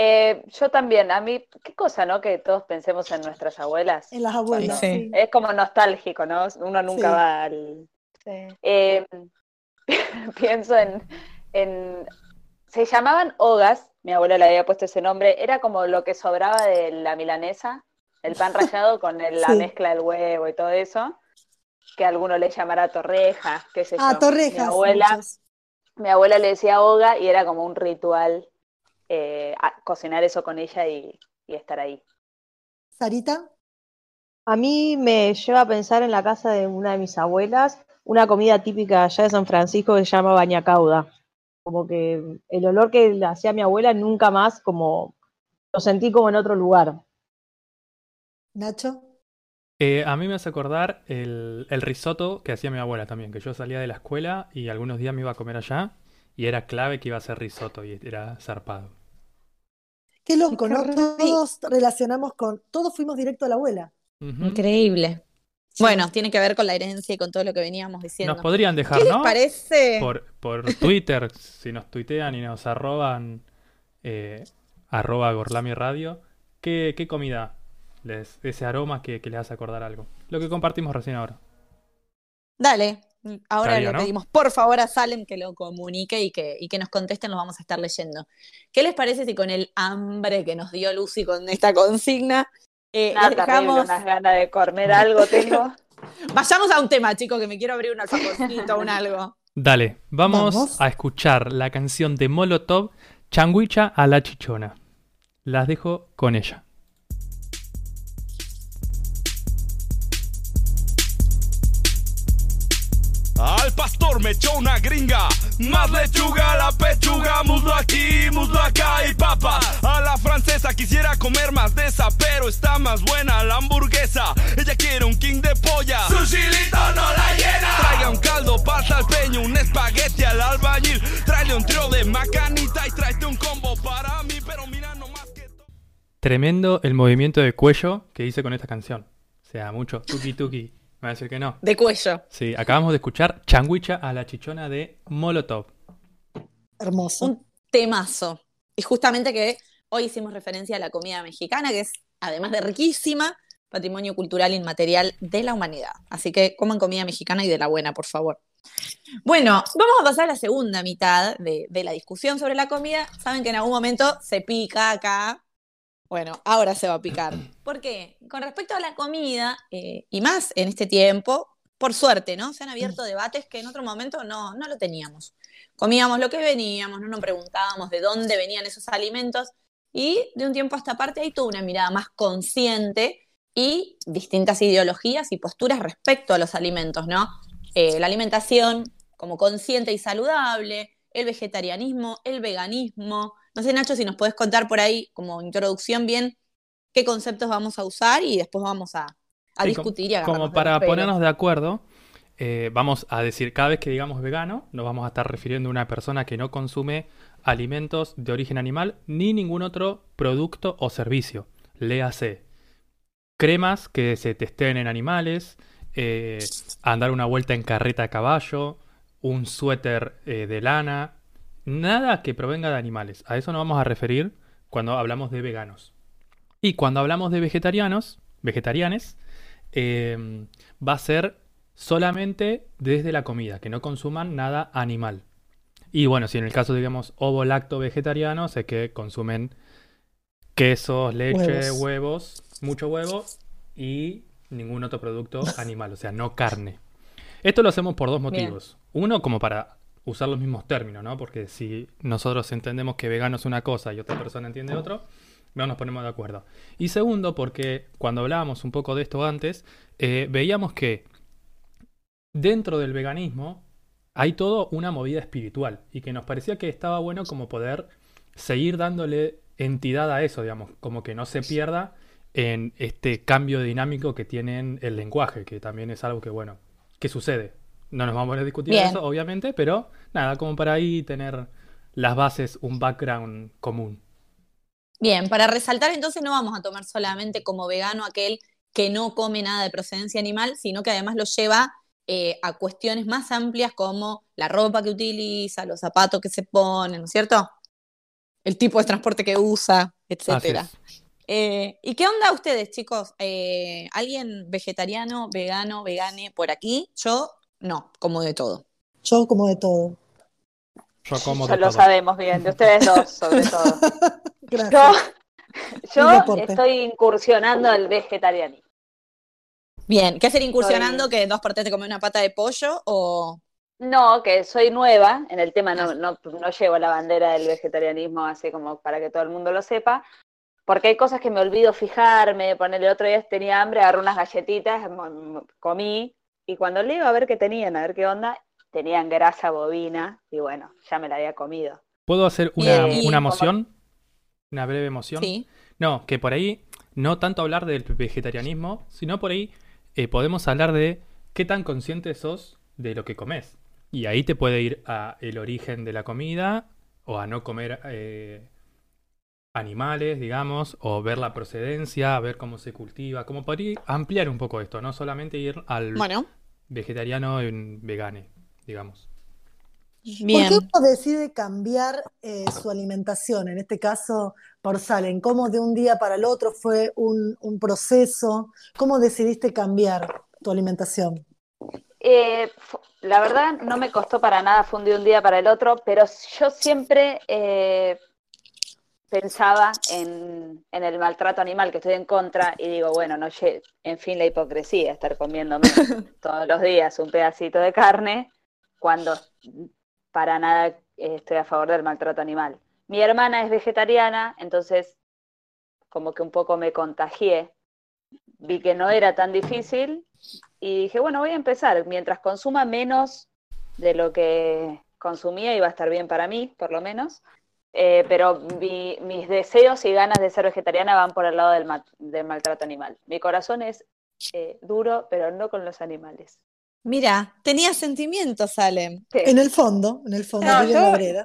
Eh, yo también, a mí, qué cosa, ¿no? Que todos pensemos en nuestras abuelas. En las abuelas. Sí. sí. Es como nostálgico, ¿no? Uno nunca Sí. va al... Sí. Eh, pienso en, en... Se llamaban hogas, mi abuela le había puesto ese nombre, era como lo que sobraba de la milanesa, el pan rallado con el- la mezcla del huevo y todo eso, que alguno le llamará torreja, qué sé Ah, yo. torrejas. Mi abuela, mi abuela le decía hoga y era como un ritual eh, a- cocinar eso con ella y, y estar ahí. Sarita, A mí me lleva a pensar en la casa de una de mis abuelas, una comida típica allá de San Francisco que se llama bañacauda. Como que el olor que le hacía mi abuela nunca más como lo sentí como en otro lugar. Nacho. Eh, a mí me hace acordar el, el risotto que hacía mi abuela también, que yo salía de la escuela y algunos días me iba a comer allá y era clave que iba a ser risotto y era zarpado. Qué loco, Qué ¿no? Todos relacionamos con, todos fuimos directo a la abuela. Increíble. Bueno, tiene que ver con la herencia y con todo lo que veníamos diciendo. Nos podrían dejar, ¿Qué les ¿no? parece? Por, por Twitter, si nos tuitean y nos arroban eh, arroba Gorlami Radio, ¿qué, qué comida les, ese aroma que, que les hace acordar algo? Lo que compartimos recién ahora. Dale. Ahora le ¿no? pedimos por favor a Salem que lo comunique y que, y que nos contesten, los vamos a estar leyendo. ¿Qué les parece si con el hambre que nos dio Lucy con esta consigna, eh, Nada les dejamos... unas ganas de comer algo tengo. Vayamos a un tema, chicos, que me quiero abrir un alfajorcito, un algo. Dale, vamos, Vamos. a escuchar la canción de Molotov, Changuicha a la Chichona. Las dejo con ella. Al pastor me echó una gringa, más lechuga, la pechuga, muslo aquí, muslo acá y papa. A la francesa quisiera comer más de esa, pero está más buena la hamburguesa. Ella quiere un king de polla, su chilito no la llena. Traiga un caldo, pasta al peño, un espagueti al albañil. Tráele un trío de macanita y tráete un combo para mí, pero mira nomás que... Tremendo el movimiento de cuello que hice con esta canción. O sea, mucho tuki tuki. Me va a decir que no. De cuello. Sí, acabamos de escuchar Changuicha a la Chichona de Molotov. Hermoso. Un temazo. Y justamente que hoy hicimos referencia a la comida mexicana, que es, además de riquísima, patrimonio cultural inmaterial de la humanidad. Así que coman comida mexicana y de la buena, por favor. Bueno, vamos a pasar a la segunda mitad de, de la discusión sobre la comida. Saben que en algún momento se pica acá. Bueno, ahora se va a picar. ¿Por qué? Con respecto a la comida, eh, y más en este tiempo, por suerte, ¿no? Se han abierto debates que en otro momento no, no lo teníamos. Comíamos lo que veníamos, no nos preguntábamos de dónde venían esos alimentos, y de un tiempo a esta parte hay toda una mirada más consciente y distintas ideologías y posturas respecto a los alimentos, ¿no? Eh, la alimentación como consciente y saludable, el vegetarianismo, el veganismo. No sé, Nacho, si nos podés contar por ahí, como introducción, bien qué conceptos vamos a usar y después vamos a, a Sí, discutir y como, agarrarnos como para ponernos de acuerdo, eh, vamos a decir, cada vez que digamos vegano, nos vamos a estar refiriendo a una persona que no consume alimentos de origen animal ni ningún otro producto o servicio. Léase cremas que se testeen en animales, eh, andar una vuelta en carreta a caballo, un suéter eh, de lana, nada que provenga de animales. A eso nos vamos a referir cuando hablamos de veganos. Y cuando hablamos de vegetarianos, vegetarianes, eh, va a ser solamente desde la comida, que no consuman nada animal. Y bueno, si en el caso, digamos, ovo-lacto vegetarianos, es que consumen quesos, leche, Huevos. huevos, mucho huevo y ningún otro producto animal, o sea, no carne. Esto lo hacemos por dos Bien. motivos. Uno, como para usar los mismos términos, ¿no? Porque si nosotros entendemos que vegano es una cosa y otra persona entiende otro, no nos ponemos de acuerdo. Y segundo, porque cuando hablábamos un poco de esto antes, eh, veíamos que dentro del veganismo hay todo una movida espiritual y que nos parecía que estaba bueno como poder seguir dándole entidad a eso, digamos, como que no se pierda en este cambio dinámico que tienen el lenguaje, que también es algo que, bueno, que sucede. No nos vamos a discutir Bien. eso, obviamente, pero nada, como para ahí tener las bases, un background común. Bien, para resaltar entonces no vamos a tomar solamente como vegano aquel que no come nada de procedencia animal, sino que además lo lleva eh, a cuestiones más amplias como la ropa que utiliza, los zapatos que se ponen, ¿no es cierto? El tipo de transporte que usa, etcétera. Eh, ¿Y qué onda ustedes, chicos? Eh, ¿Alguien vegetariano, vegano, vegane por aquí? Yo no, como de todo. Yo como de todo. Yo como de lo todo. sabemos bien, de ustedes dos sobre todo. Gracias. Yo, yo estoy incursionando al vegetarianismo. Bien, ¿qué hacer incursionando? Soy- ¿Que dos por tres te comes una pata de pollo? ¿O No, que soy nueva en el tema, no, no, no llevo la bandera del vegetarianismo así como para que todo el mundo lo sepa, porque hay cosas que me olvido fijarme, poner el otro día tenía hambre, agarré unas galletitas, comí, y cuando le iba a ver qué tenían, a ver qué onda, tenían grasa bovina, y bueno, ya me la había comido. ¿Puedo hacer una, y- una moción? Una breve moción. sí? No, que por ahí no tanto hablar del vegetarianismo, sino por ahí eh, podemos hablar de qué tan consciente sos de lo que comes. Y ahí te puede ir a el origen de la comida o a no comer eh, animales, digamos, o ver la procedencia, a ver cómo se cultiva, como podría ampliar un poco esto, no solamente ir al Bueno, vegetariano en vegane, digamos. bien. ¿Por qué uno decide cambiar eh, su alimentación? En este caso, por Salen, ¿cómo de un día para el otro fue un, un proceso? ¿Cómo decidiste cambiar tu alimentación? Eh, la verdad no me costó para nada, fue un de un día para el otro, pero yo siempre eh, pensaba en, en el maltrato animal, que estoy en contra, y digo, bueno, no en fin la hipocresía, estar comiéndome todos los días un pedacito de carne, cuando para nada estoy a favor del maltrato animal. Mi hermana es vegetariana, entonces como que un poco me contagié, vi que no era tan difícil y dije, bueno, voy a empezar. Mientras consuma menos de lo que consumía, iba a estar bien para mí, por lo menos. Eh, pero mi- mis deseos y ganas de ser vegetariana van por el lado del, ma- del maltrato animal. Mi corazón es eh, duro, pero no con los animales. Mira, tenía sentimientos, Salem. Sí. En el fondo, en el fondo, No, yo- en la obrera.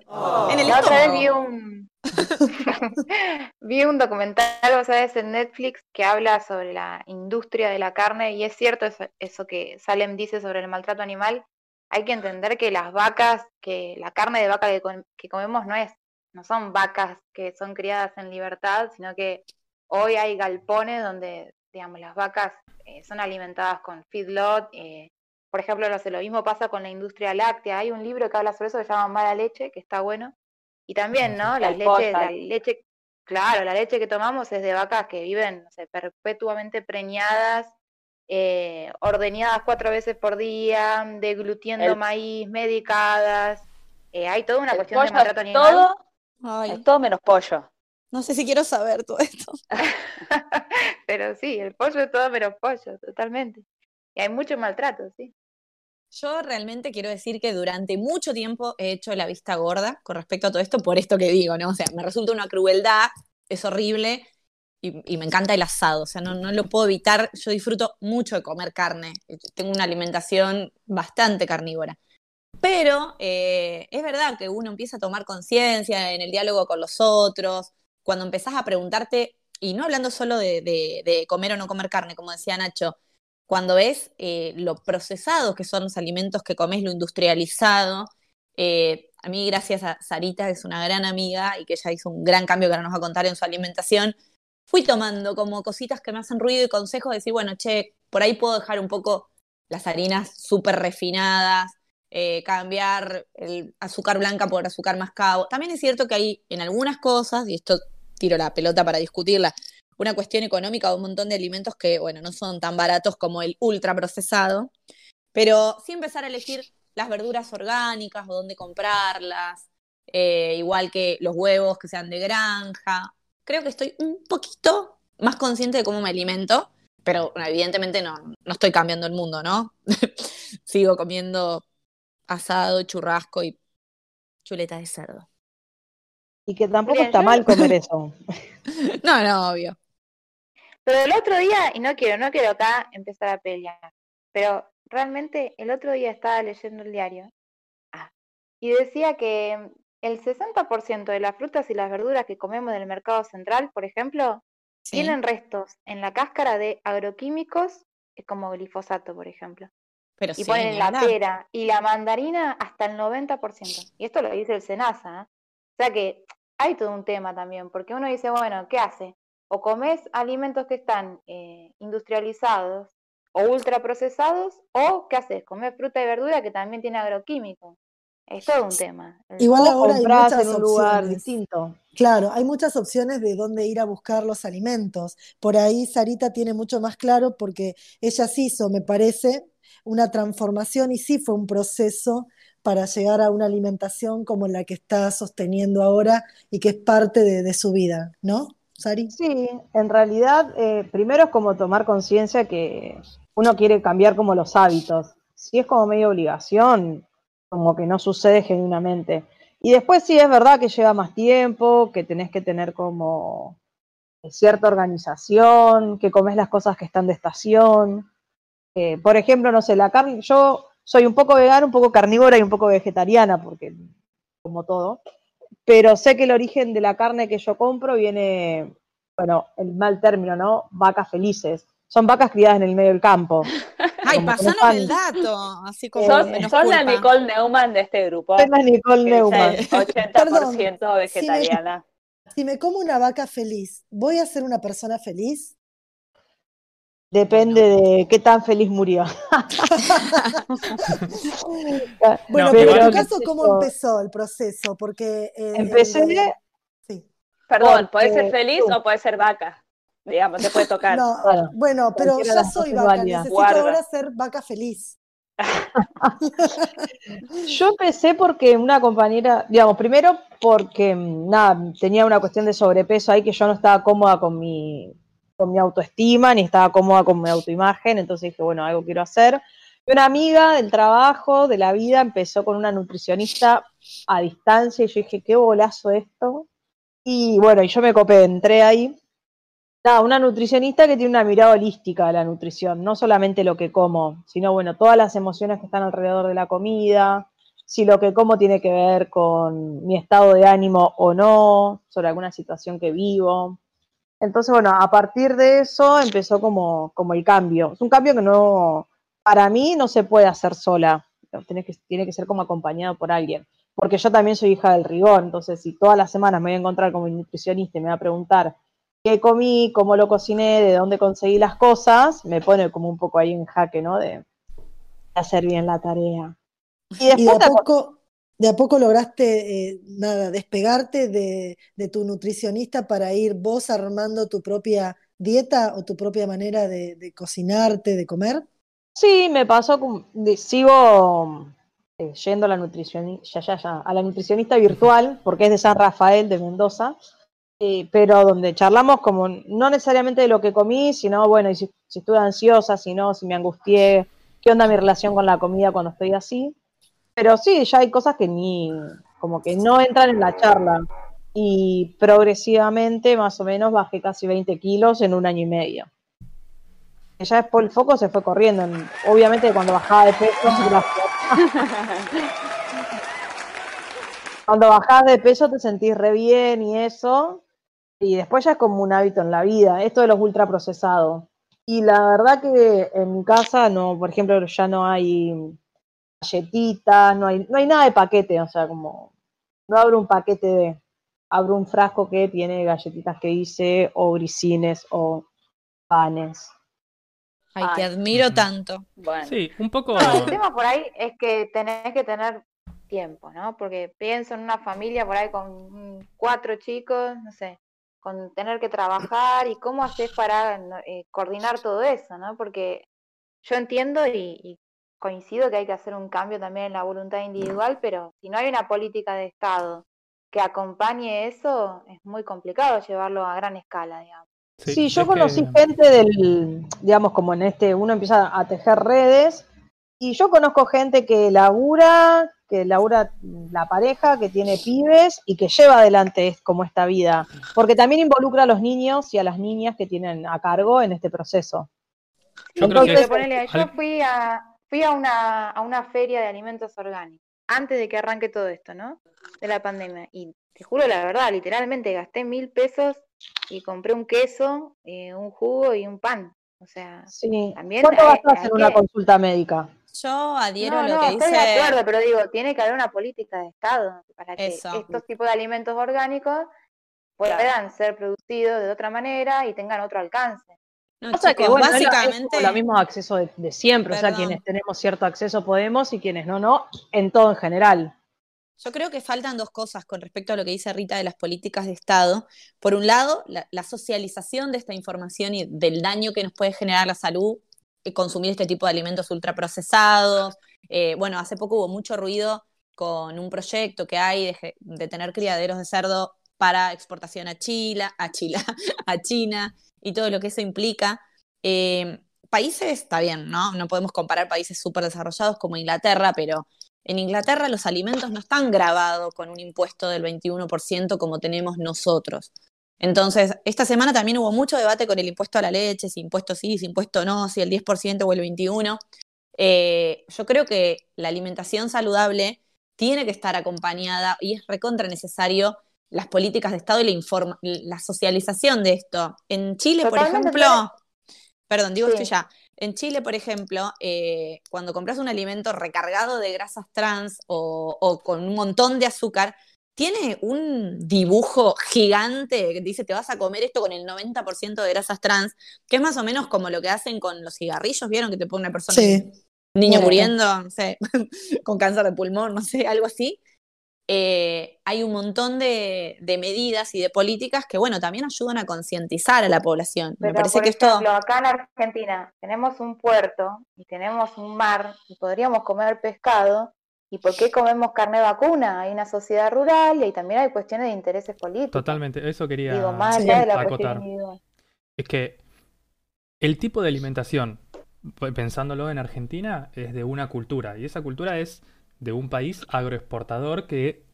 En el La otra vez vi un vi un documental, vos sabés, en Netflix que habla sobre la industria de la carne y es cierto eso, eso que Salem dice sobre el maltrato animal. Hay que entender que las vacas, que la carne de vaca que, com- que comemos no es, no son vacas que son criadas en libertad, sino que hoy hay galpones donde, digamos, las vacas eh, son alimentadas con feedlot. eh, por ejemplo, no sé, lo mismo pasa con la industria láctea. Hay un libro que habla sobre eso que se llama Mala Leche, que está bueno. Y también, ¿no? Las leches, la leche, claro, la leche que tomamos es de vacas que viven, no sé, perpetuamente preñadas, eh, ordeñadas cuatro veces por día, deglutiendo El- maíz, medicadas. Eh, hay toda una El cuestión de maltrato animal. todo, Ay, es todo menos pollo. no sé si quiero saber todo esto. Pero sí, el pollo es todo menos pollo, totalmente. Y hay mucho maltrato, sí. Yo realmente quiero decir que durante mucho tiempo he hecho la vista gorda con respecto a todo esto, por esto que digo, ¿no? O sea, me resulta una crueldad, es horrible y, y me encanta el asado, o sea, no, no lo puedo evitar. Yo disfruto mucho de comer carne, tengo una alimentación bastante carnívora. Pero eh, es verdad que uno empieza a tomar conciencia en el diálogo con los otros, cuando empezás a preguntarte, y no hablando solo de, comer o no comer carne, como decía Nacho, cuando ves eh, lo procesados que son los alimentos que comes, lo industrializado. eh, a mí, gracias a Sarita, que es una gran amiga y que ella hizo un gran cambio que ahora nos va a contar en su alimentación, fui tomando como cositas que me hacen ruido y consejos de decir, bueno, che, por ahí puedo dejar un poco las harinas súper refinadas, eh, cambiar el azúcar blanca por azúcar mascabo. También es cierto que hay en algunas cosas, y esto tiro la pelota para discutirla, una cuestión económica de un montón de alimentos que, bueno, no son tan baratos como el ultraprocesado, pero sí empezar a elegir las verduras orgánicas o dónde comprarlas, eh, igual que los huevos que sean de granja. Creo que estoy un poquito más consciente de cómo me alimento, pero evidentemente no, no estoy cambiando el mundo, ¿no? Sigo comiendo asado, churrasco y chuleta de cerdo. Y que tampoco está yo- mal comer eso. No, no, obvio. Pero el otro día, y no quiero, no quiero acá empezar a pelear, pero realmente el otro día estaba leyendo el diario ah, y decía que el 60% de las frutas y las verduras que comemos en el mercado central, por ejemplo, Sí. tienen restos en la cáscara de agroquímicos como glifosato, por ejemplo. Pero Y sí, ponen la pera y la mandarina hasta el 90%. Y esto lo dice el SENASA. ¿eh? O sea que hay todo un tema también, porque uno dice, bueno, ¿qué hace? O comes alimentos que están eh, industrializados o ultraprocesados, o ¿qué haces? Comer fruta y verdura que también tiene agroquímicos. Es todo un tema. El- Igual ahora hay muchas en un lugar opciones. distinto. Claro, hay muchas opciones de dónde ir a buscar los alimentos. Por ahí Sarita tiene mucho más claro porque ella sí hizo, me parece, una transformación y sí fue un proceso para llegar a una alimentación como la que está sosteniendo ahora y que es parte de, su vida, ¿no, Sari? Sí, en realidad, eh, primero es como tomar conciencia que uno quiere cambiar como los hábitos. Si es como medio obligación, como que no sucede genuinamente. Y después sí es verdad que lleva más tiempo, que tenés que tener como cierta organización, que comes las cosas que están de estación. Eh, por ejemplo, no sé, la carne, yo soy un poco vegana, un poco carnívora y un poco vegetariana, porque como todo, pero sé que el origen de la carne que yo compro viene, bueno, el mal término, ¿no? Vacas felices. Son vacas criadas en el medio del campo. Ay, pasanos el dato, así como Son, menos son la. Nicole Neumann de este grupo. Soy la Nicole Neumann. es 80% vegetariana. Si me como una vaca feliz, ¿voy a ser una persona feliz? Depende de qué tan feliz murió. Bueno, No, pero en tu caso, ¿cómo empezó el proceso? Porque eh, Empecé el sí. Perdón, puede ser feliz tú- o puede ser vaca. Digamos, te puede tocar. No, Claro, bueno, pero ya soy vaca, válida. necesito Guarda. ahora ser vaca feliz. Yo empecé porque una compañera, digamos, primero porque mm, nada, tenía una cuestión de sobrepeso ahí que yo no estaba cómoda con mi, con mi autoestima, ni estaba cómoda con mi autoimagen, entonces dije, bueno, algo quiero hacer. Y una amiga del trabajo, de la vida, empezó con una nutricionista a distancia y yo dije, qué bolazo esto. Y bueno, y yo me copé, entré ahí. Nada, una nutricionista que tiene una mirada holística de la nutrición, no solamente lo que como, sino bueno, todas las emociones que están alrededor de la comida, si lo que como tiene que ver con mi estado de ánimo o no, sobre alguna situación que vivo. Entonces, bueno, a partir de eso empezó como, como el cambio. Es un cambio que no, para mí no se puede hacer sola, tiene que, tiene que ser como acompañado por alguien. Porque yo también soy hija del rigor, entonces si todas las semanas me voy a encontrar con mi nutricionista y me va a preguntar qué comí, cómo lo cociné, de dónde conseguí las cosas, me pone como un poco ahí en jaque, ¿no? De hacer bien la tarea. Y Y de después te poco, de a poco lograste, eh, nada, despegarte de, de tu nutricionista para ir vos armando tu propia dieta o tu propia manera de, de cocinarte, de comer. Sí, me pasó, con- de- sigo eh, yendo a la nutricionista, ya, ya, ya, a la nutricionista virtual, porque es de San Rafael, de Mendoza, eh, pero donde charlamos como no necesariamente de lo que comí, sino, bueno, y si, si estuve ansiosa, si no, si me angustié, qué onda mi relación con la comida cuando estoy así. Pero sí, ya hay cosas que ni, como que no entran en la charla. Y progresivamente, más o menos, bajé casi 20 kilos en un año y medio ya después el foco se fue corriendo. En- Obviamente cuando bajaba de peso, cuando bajás de peso te sentís re bien y eso, y después ya es como un hábito en la vida, esto de los ultraprocesados. Y la verdad que en mi casa no, por ejemplo, ya no hay galletitas, no hay, no hay nada de paquete, o sea, como no abro un paquete de, abro un frasco que tiene galletitas que hice, o grisines, o panes. Ay, Ay. te admiro tanto. Bueno. Sí, un poco... No, el tema por ahí es que tenés que tener tiempo, ¿no? Porque pienso en una familia por ahí con cuatro chicos, no sé, con tener que trabajar y cómo haces para eh, coordinar todo eso, ¿no? Porque yo entiendo y, y coincido que hay que hacer un cambio también en la voluntad individual, pero si no hay una política de Estado que acompañe eso, es muy complicado llevarlo a gran escala, digamos. Sí, yo conocí que- gente del, digamos, como en este, uno empieza a tejer redes, y yo conozco gente que labura, que labura la pareja, que tiene pibes y que lleva adelante como esta vida, porque también involucra a los niños y a las niñas que tienen a cargo en este proceso. Yo creo que ponele, yo fui a fui a una a una feria de alimentos orgánicos antes de que arranque todo esto, ¿no? De la pandemia y te juro la verdad, literalmente gasté mil pesos y compré un queso, eh, un jugo y un pan. O sea, Sí. También ¿Cuánto hay- gastas hay en una que- consulta médica? Yo adhiero no, a lo no, que estoy de dice. acuerdo, pero digo, tiene que haber una política de Estado para que Eso. estos tipos de alimentos orgánicos puedan ser producidos de otra manera y tengan otro alcance. No, Pasa que, chicos, bueno, básicamente. como lo mismo acceso de, de siempre, o sea, quienes tenemos cierto acceso podemos y quienes no, no, en todo en general. Yo creo que faltan dos cosas con respecto a lo que dice Rita de las políticas de Estado. Por un lado, la, la socialización de esta información y del daño que nos puede generar la salud eh, consumir este tipo de alimentos ultraprocesados. Eh, bueno, hace poco hubo mucho ruido con un proyecto que hay de, de tener criaderos de cerdo para exportación a Chile, a Chile, a China y todo lo que eso implica. Eh, países, está bien, ¿no? No podemos comparar países súper desarrollados como Inglaterra, pero en Inglaterra los alimentos no están grabados con un impuesto del 21% como tenemos nosotros. Entonces, esta semana también hubo mucho debate con el impuesto a la leche, si impuesto sí, si impuesto no, si el 10% o el 21%. Eh, yo creo que la alimentación saludable tiene que estar acompañada y es recontra necesario las políticas de Estado y la, informa- la socialización de esto. En Chile, por ejemplo, perdón, digo Sí. esto ya. En Chile, por ejemplo, eh, cuando compras un alimento recargado de grasas trans o, o con un montón de azúcar, tiene un dibujo gigante que dice te vas a comer esto con el 90% de grasas trans, que es más o menos como lo que hacen con los cigarrillos, ¿vieron? Que te pone una persona, Sí. niño Bueno. muriendo, no sé, con cáncer de pulmón, no sé, algo así. Eh, hay un montón de, de medidas y de políticas que, bueno, también ayudan a concientizar a la población. Me parece por que esto... ejemplo, acá en Argentina tenemos un puerto y tenemos un mar y podríamos comer pescado. ¿Y por qué comemos carne vacuna? Hay una sociedad rural y también hay cuestiones de intereses políticos. Totalmente, eso quería Digo, más Sí. allá de la acotar. Es que el tipo de alimentación, pensándolo en Argentina, es de una cultura. Y esa cultura es de un país agroexportador que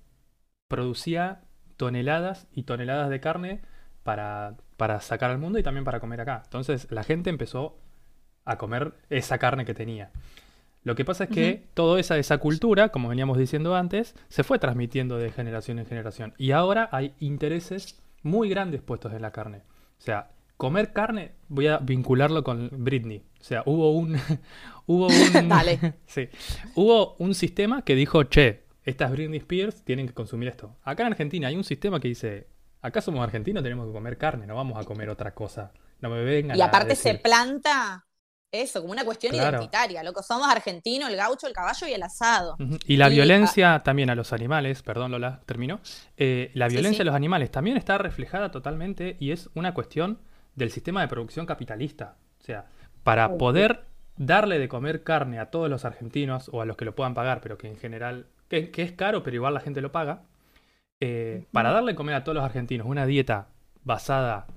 producía toneladas y toneladas de carne para, para sacar al mundo y también para comer acá. Entonces la gente empezó a comer esa carne que tenía. Lo que pasa es que toda esa, esa cultura, como veníamos diciendo antes, se fue transmitiendo de generación en generación. Y ahora hay intereses muy grandes puestos en la carne. O sea, comer carne, voy a vincularlo con Britney. O sea, hubo un. hubo un. Dale. sí. Hubo un sistema que dijo, che, estas Britney Spears tienen que consumir esto. Acá en Argentina hay un sistema que dice, acá somos argentinos, tenemos que comer carne, no vamos a comer otra cosa. No me vengan Y a aparte se planta eso, como una cuestión Claro. identitaria. Loco, somos argentinos, el gaucho, el caballo y el asado. Y la Y, violencia también a los animales, perdón Lola, termino. Eh, la Sí, violencia sí. a los animales también está reflejada totalmente y es una cuestión del sistema de producción capitalista. O sea, para poder darle de comer carne a todos los argentinos o a los que lo puedan pagar, pero que en general, que, que es caro, pero igual la gente lo paga, eh, para darle de comer a todos los argentinos una dieta basada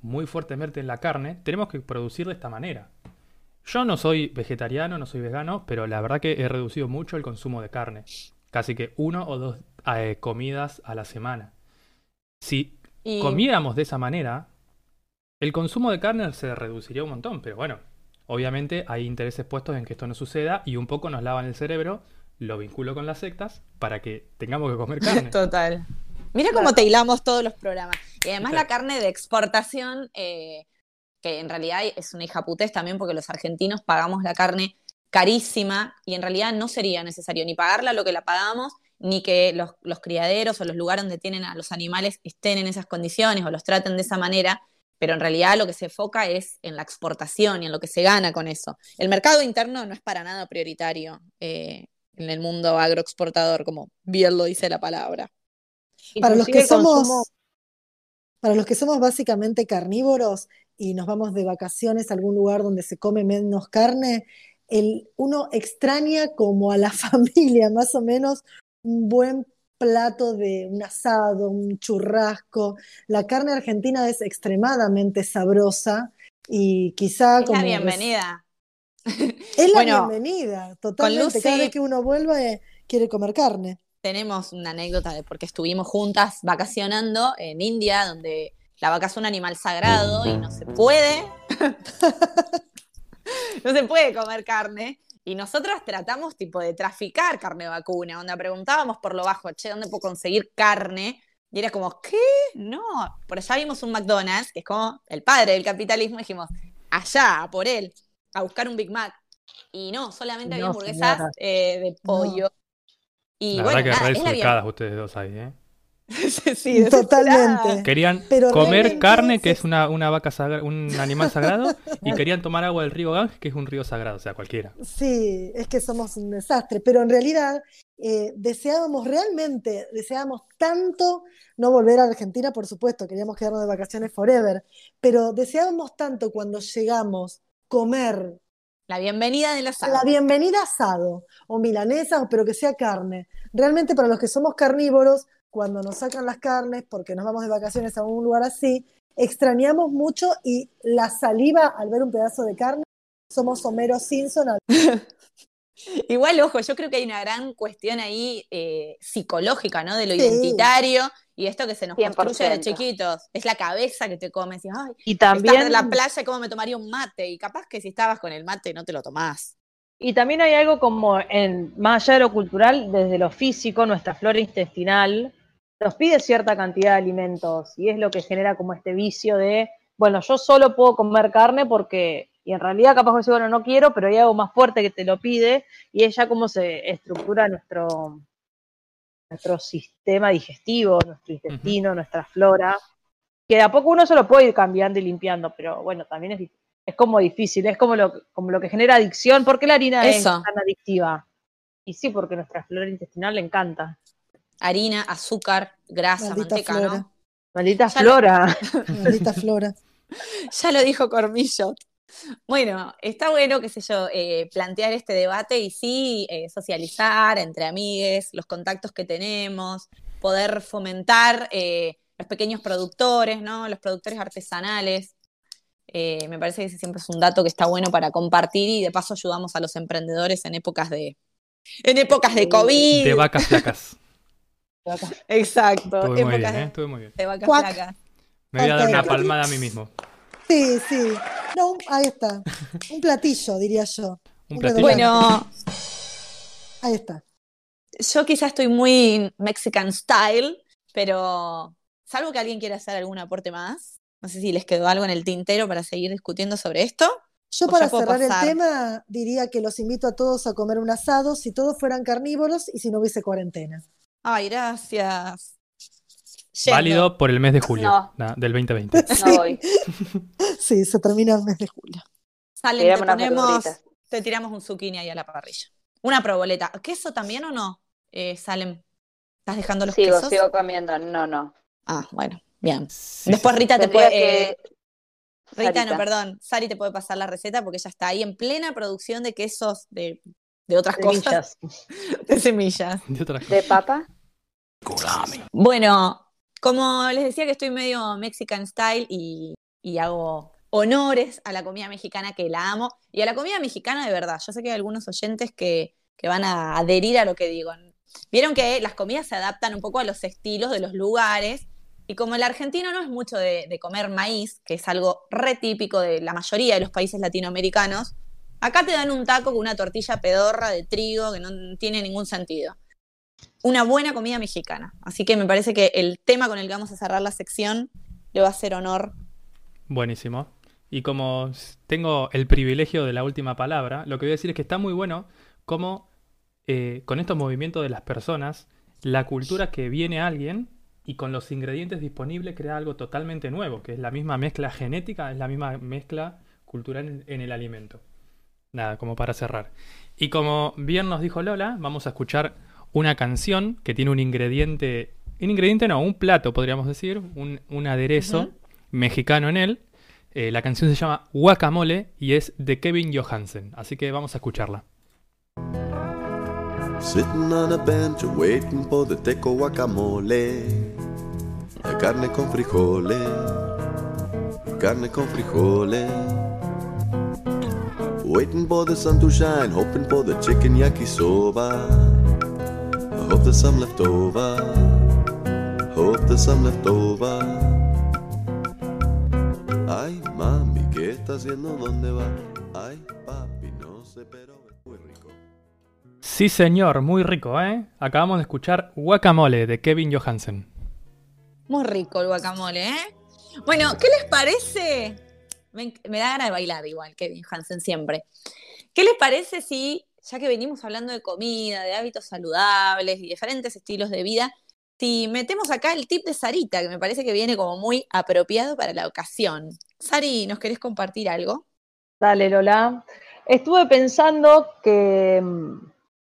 muy fuertemente en la carne, tenemos que producir de esta manera. Yo no soy vegetariano, no soy vegano, pero la verdad que he reducido mucho el consumo de carne. Casi que uno o dos eh, comidas a la semana. Si Y comiéramos de esa manera, el consumo de carne se reduciría un montón, pero bueno, obviamente hay intereses puestos en que esto no suceda y un poco nos lavan el cerebro, lo vinculo con las sectas, para que tengamos que comer carne. Total. Mira cómo te hilamos todos los programas. Y además la carne de exportación, eh, que en realidad es una hija putés también porque los argentinos pagamos la carne carísima y en realidad no sería necesario ni pagarla lo que la pagamos, ni que los, los criaderos o los lugares donde tienen a los animales estén en esas condiciones o los traten de esa manera. Pero en realidad lo que se enfoca es en la exportación y en lo que se gana con eso. El mercado interno no es para nada prioritario eh, en el mundo agroexportador, como bien lo dice la palabra. Para los que consumo- somos, para los que somos básicamente carnívoros y nos vamos de vacaciones a algún lugar donde se come menos carne, el, uno extraña como a la familia, más o menos, un buen plato de un asado, un churrasco. La carne argentina es extremadamente sabrosa y quizá Es como la bienvenida. Es la Bueno, bienvenida, totalmente. Lucy- Cada vez que uno vuelve quiere comer carne. Tenemos una anécdota de porque estuvimos juntas vacacionando en India, donde la vaca es un animal sagrado y no se puede, no se puede comer carne. Y nosotras tratamos tipo de traficar carne vacuna, donde preguntábamos por lo bajo, che, ¿dónde puedo conseguir carne? Y era como, ¿qué? No. Por allá vimos un McDonald's, que es como el padre del capitalismo, y dijimos, allá, a por él, a buscar un Big Mac. Y no, solamente había No, hamburguesas eh, de pollo. Y La bueno, verdad que nada, re es la ustedes dos ahí, ¿eh? Sí, Totalmente. Querían Pero comer carne, que es- es una, una vaca sagra- un animal sagrado, y querían tomar agua del río Ganges, que es un río sagrado, o sea, cualquiera. Sí, es que somos un desastre, pero en realidad eh, deseábamos realmente, deseábamos tanto no volver a Argentina, por supuesto, queríamos quedarnos de vacaciones forever, pero deseábamos tanto cuando llegamos comer La bienvenida de la la sala. bienvenida asado o milanesa, pero que sea carne. Realmente para los que somos carnívoros, cuando nos sacan las carnes, porque nos vamos de vacaciones a un lugar así, extrañamos mucho y la saliva al ver un pedazo de carne, somos Homero Simpson al Igual, ojo, yo creo que hay una gran cuestión ahí eh, psicológica, ¿no? De lo Sí. identitario y esto que se nos 100%. construye de chiquitos. Es la cabeza que te comes. Y, ay, Y estás también, en la playa, ¿cómo me tomaría un mate? Y capaz que si estabas con el mate no te lo tomás. y también hay algo como en, más allá de lo cultural, desde lo físico, nuestra flora intestinal nos pide cierta cantidad de alimentos y es lo que genera como este vicio de, bueno, yo solo puedo comer carne porque, y en realidad capaz que bueno, no quiero, pero hay algo más fuerte que te lo pide y es ya cómo se estructura nuestro, nuestro sistema digestivo, nuestro intestino, nuestra flora, que de a poco uno se lo puede ir cambiando y limpiando, pero bueno, también es, es como difícil, es como lo, como lo que genera adicción. ¿Por qué la harina es tan adictiva? Y sí, porque nuestra flora intestinal le encanta. Harina, azúcar, grasa, Maldita manteca, flora. ¿no? Maldita Ya lo- flora. maldita flora. Ya lo dijo Cormillot. Bueno, está bueno, qué sé yo, eh, plantear este debate y sí eh, socializar entre amigues, los contactos que tenemos, poder fomentar eh, los pequeños productores, ¿no? Los productores artesanales. Eh, me parece que ese siempre es un dato que está bueno para compartir y de paso ayudamos a los emprendedores en épocas de en épocas de COVID. De vacas flacas. Exacto, Estuve muy bien, ¿eh? de, Estuve muy bien. de Cuac. Me voy a dar una palmada a mí mismo. Sí, sí. No, ahí está. Un platillo, diría yo. Un Un platillo. Bueno, Ahí está. yo quizás estoy muy Mexican style, pero salvo que alguien quiera hacer algún aporte más, no sé si les quedó algo en el tintero para seguir discutiendo sobre esto. Yo para cerrar pasar. el tema diría que los invito a todos a comer un asado si todos fueran carnívoros y si no hubiese cuarentena. Ay, gracias. Yendo. Válido por el mes de julio No. na- del 2020. No voy. Sí, se termina el mes de julio. Salen, te ponemos, te tiramos un zucchini ahí a la parrilla. Una proboleta. ¿Queso también o no? Eh, Salem. ¿Estás dejando los Sigo, quesos? sigo comiendo. No, no. Ah, bueno, bien. Sí, Después sí. Rita te Tendría puede. eh, que- Rita, no, perdón. Sari te puede pasar la receta porque ella está ahí en plena producción de quesos de, de otras Semillas. cosas. De semillas. De otra cosa. ¿De papa? Bueno, como les decía que estoy medio Mexican style y, y hago honores a la comida mexicana que la amo y a la comida mexicana de verdad. Yo sé que hay algunos oyentes que, que van a adherir a lo que digo. Vieron que las comidas se adaptan un poco a los estilos de los lugares y como el argentino no es mucho de, de comer maíz, que es algo re típico de la mayoría de los países latinoamericanos, acá te dan un taco con una tortilla pedorra de trigo que no tiene ningún sentido una buena comida mexicana. Así que me parece que el tema con el que vamos a cerrar la sección le va a hacer honor. Buenísimo. Y como tengo el privilegio de la última palabra, lo que voy a decir es que está muy bueno cómo eh, con estos movimientos de las personas, la cultura que viene alguien y con los ingredientes disponibles crea algo totalmente nuevo, que es la misma mezcla genética, es la misma mezcla cultural en, en el alimento. Nada, como para cerrar. Y como bien nos dijo Lola, vamos a escuchar una canción que tiene un ingrediente, un ingrediente no, un plato podríamos decir, un, un aderezo mexicano en él. Eh, la canción se llama Guacamole y es de Kevin Johansen, así que vamos a escucharla. Sitting on a bench waiting for the teco guacamole. La carne con frijoles, carne con frijoles. Waiting for the sun to shine, hoping for the chicken yakisoba. I hope there's some left over. Hope there's some left over. Ay, mami, ¿qué está haciendo? ¿Dónde va? Ay, papi, no sé, pero es muy rico. Sí, señor, muy rico, ¿eh? Acabamos de escuchar Guacamole de Kevin Johansen. Muy rico el guacamole, ¿eh? Bueno, ¿qué les parece? Me, da ganas de bailar igual, Kevin Hansen siempre. ¿Qué les parece si, ya que venimos hablando de comida, de hábitos saludables y diferentes estilos de vida, si metemos acá el tip de Sarita, que me parece que viene como muy apropiado para la ocasión? Sari, ¿nos querés compartir algo? Dale, Lola. Estuve pensando que mm,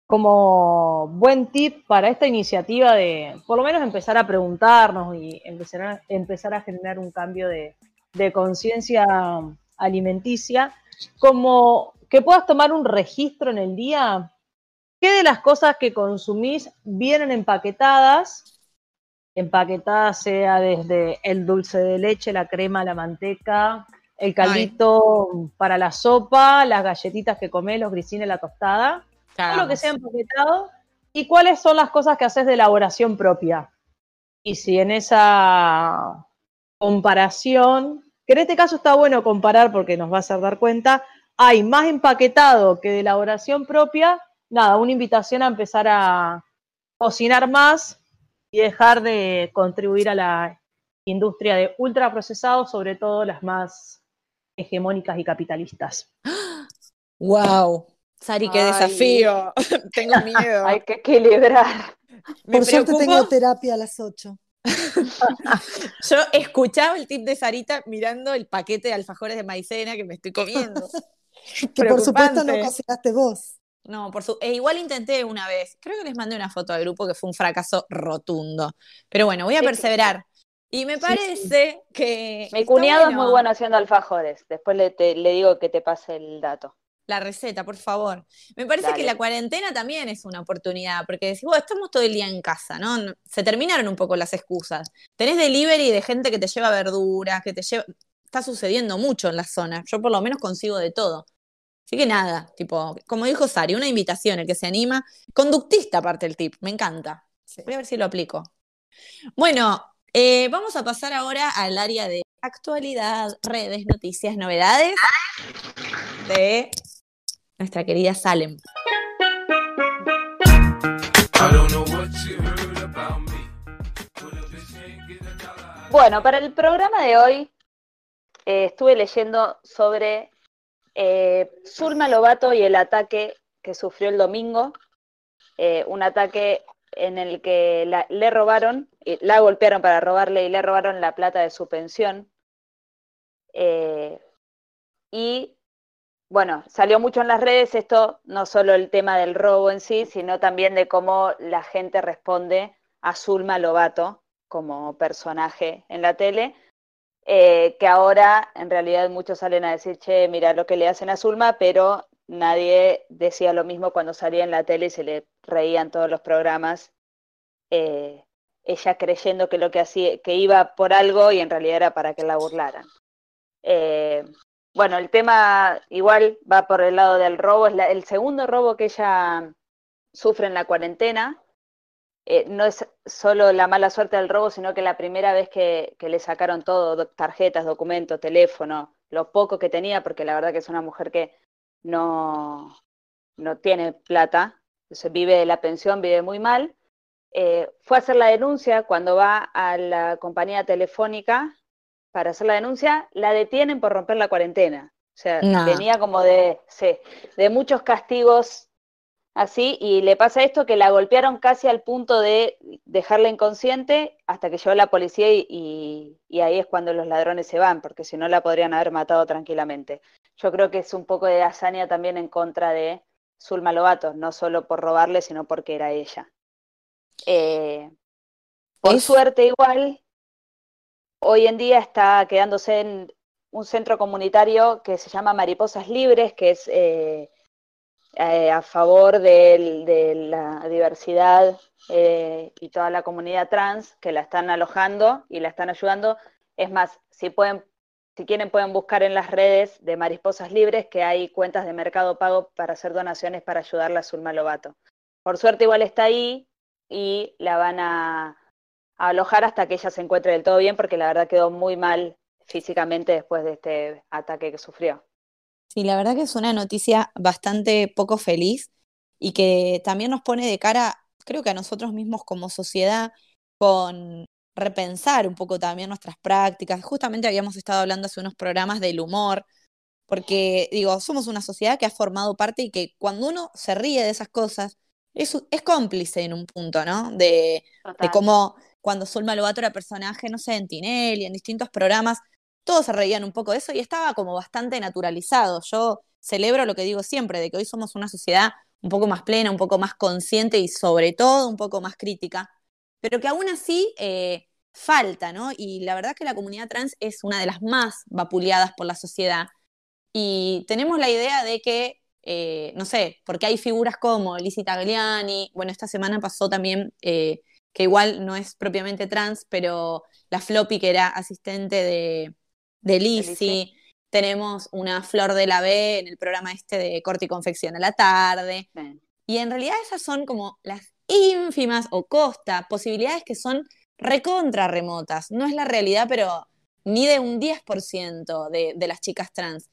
como buen tip para esta iniciativa de por lo menos empezar a preguntarnos y empezar a, empezar a generar un cambio de, de conciencia alimenticia, como que puedas tomar un registro en el día, qué de las cosas que consumís vienen empaquetadas, empaquetadas sea desde el dulce de leche, la crema, la manteca, el caldito para la sopa, las galletitas que comés, los grisines, la tostada, todo lo que sea empaquetado, y cuáles son las cosas que haces de elaboración propia. Y si en esa comparación, que en este caso está bueno comparar porque nos va a hacer dar cuenta, hay más empaquetado que de elaboración propia, nada, una invitación a empezar a cocinar más y dejar de contribuir a la industria de ultraprocesados, sobre todo las más hegemónicas y capitalistas. ¡Wow! Sari, qué Ay. desafío. Tengo miedo. Hay que equilibrar. Me Por suerte preocupo. tengo terapia a las 8. Yo escuchaba el tip de Sarita mirando el paquete de alfajores de maicena que me estoy comiendo. Que por supuesto no Preocupante. cocinaste vos. No, por su... e igual intenté una vez. Creo que les mandé una foto al grupo que fue un fracaso rotundo. Pero bueno, voy a perseverar. Y me parece que. Mi cuñado es muy bueno haciendo alfajores. Después le, te- le digo que te pase el dato. La receta, por favor. Me parece que la cuarentena también es una oportunidad, porque decís, bueno, estamos todo el día en casa, ¿no? No- Se terminaron un poco las excusas. Tenés delivery de gente que te lleva verduras, que te lleva. Está sucediendo mucho en la zona. Yo por lo menos consigo de todo. Así que nada, tipo, como dijo Sari, una invitación, el que se anima. Conductista aparte el tip, me encanta. Voy a ver si lo aplico. Bueno, eh, vamos a pasar ahora al área de actualidad, redes, noticias, novedades de nuestra querida Salem. Bueno, para el programa de hoy eh, estuve leyendo sobre eh, Zulma Lobato y el ataque que sufrió el domingo. Eh, un ataque en el que la- le robaron, y la golpearon para robarle y le robaron la plata de su pensión. Eh, y bueno, salió mucho en las redes esto, no solo el tema del robo en sí, sino también de cómo la gente responde a Zulma Lobato como personaje en la tele, eh, que ahora en realidad muchos salen a decir, che, mira lo que le hacen a Zulma, pero nadie decía lo mismo cuando salía en la tele y se le reían todos los programas, eh, ella creyendo que lo que hacía, que iba por algo y en realidad era para que la burlaran. Eh, bueno, el tema igual va por el lado del robo, es la- el segundo robo que ella sufre en la cuarentena. Eh, no es solo la mala suerte del robo, sino que la primera vez que, le sacaron todo, do- tarjetas, documentos, teléfono, lo poco que tenía, porque la verdad que es una mujer que no, no tiene plata, se vive de la pensión, vive muy mal. Eh, fue a hacer la denuncia cuando va a la compañía telefónica para hacer la denuncia, la detienen por romper la cuarentena. O sea, No. venía como de, sí, de muchos castigos así, y le pasa esto que la golpearon casi al punto de dejarla inconsciente hasta que llegó la policía y, y ahí es cuando los ladrones se van, porque si no la podrían haber matado tranquilamente. Yo creo que es un poco de hazaña también en contra de Zulma Lobato, no solo por robarle, sino porque era ella. Eh, por Es- suerte igual, hoy en día está quedándose en un centro comunitario que se llama Mariposas Libres, que es eh, eh, a favor de, la diversidad eh, y toda la comunidad trans que la están alojando y la están ayudando. Es más, si quieren pueden buscar en las redes de Mariposas Libres que hay cuentas de Mercado Pago para hacer donaciones para ayudarla a Zulma Lobato. Por suerte igual está ahí y la van a, a alojar hasta que ella se encuentre del todo bien porque la verdad quedó muy mal físicamente después de este ataque que sufrió. Sí, la verdad que es una noticia bastante poco feliz y que también nos pone de cara, creo que a nosotros mismos como sociedad, con repensar un poco también nuestras prácticas. Justamente habíamos estado hablando hace unos programas del humor, porque digo, somos una sociedad que ha formado parte y que cuando uno se ríe de esas cosas, es, es cómplice en un punto, ¿no? De, de cómo cuando Zulma Lobato era personaje, no sé, en Tinelli, en distintos programas, todos se reían un poco de eso y estaba como bastante naturalizado. Yo celebro lo que digo siempre, de que hoy somos una sociedad un poco más plena, un poco más consciente y sobre todo un poco más crítica, pero que aún así eh, falta, ¿no? Y la verdad que la comunidad trans es una de las más vapuleadas por la sociedad. Y tenemos la idea de que, eh, no sé, porque hay figuras como Lizzie Tagliani, bueno, esta semana pasó también, eh, que igual no es propiamente trans, pero la Floppy, que era asistente de, de Lizzie. Tenemos una Flor de la B en el programa este de Corte y Confección a la tarde. Bien. Y en realidad esas son como las ínfimas o costa, posibilidades que son recontra remotas. No es la realidad, pero ni de un 10% de, de las chicas trans.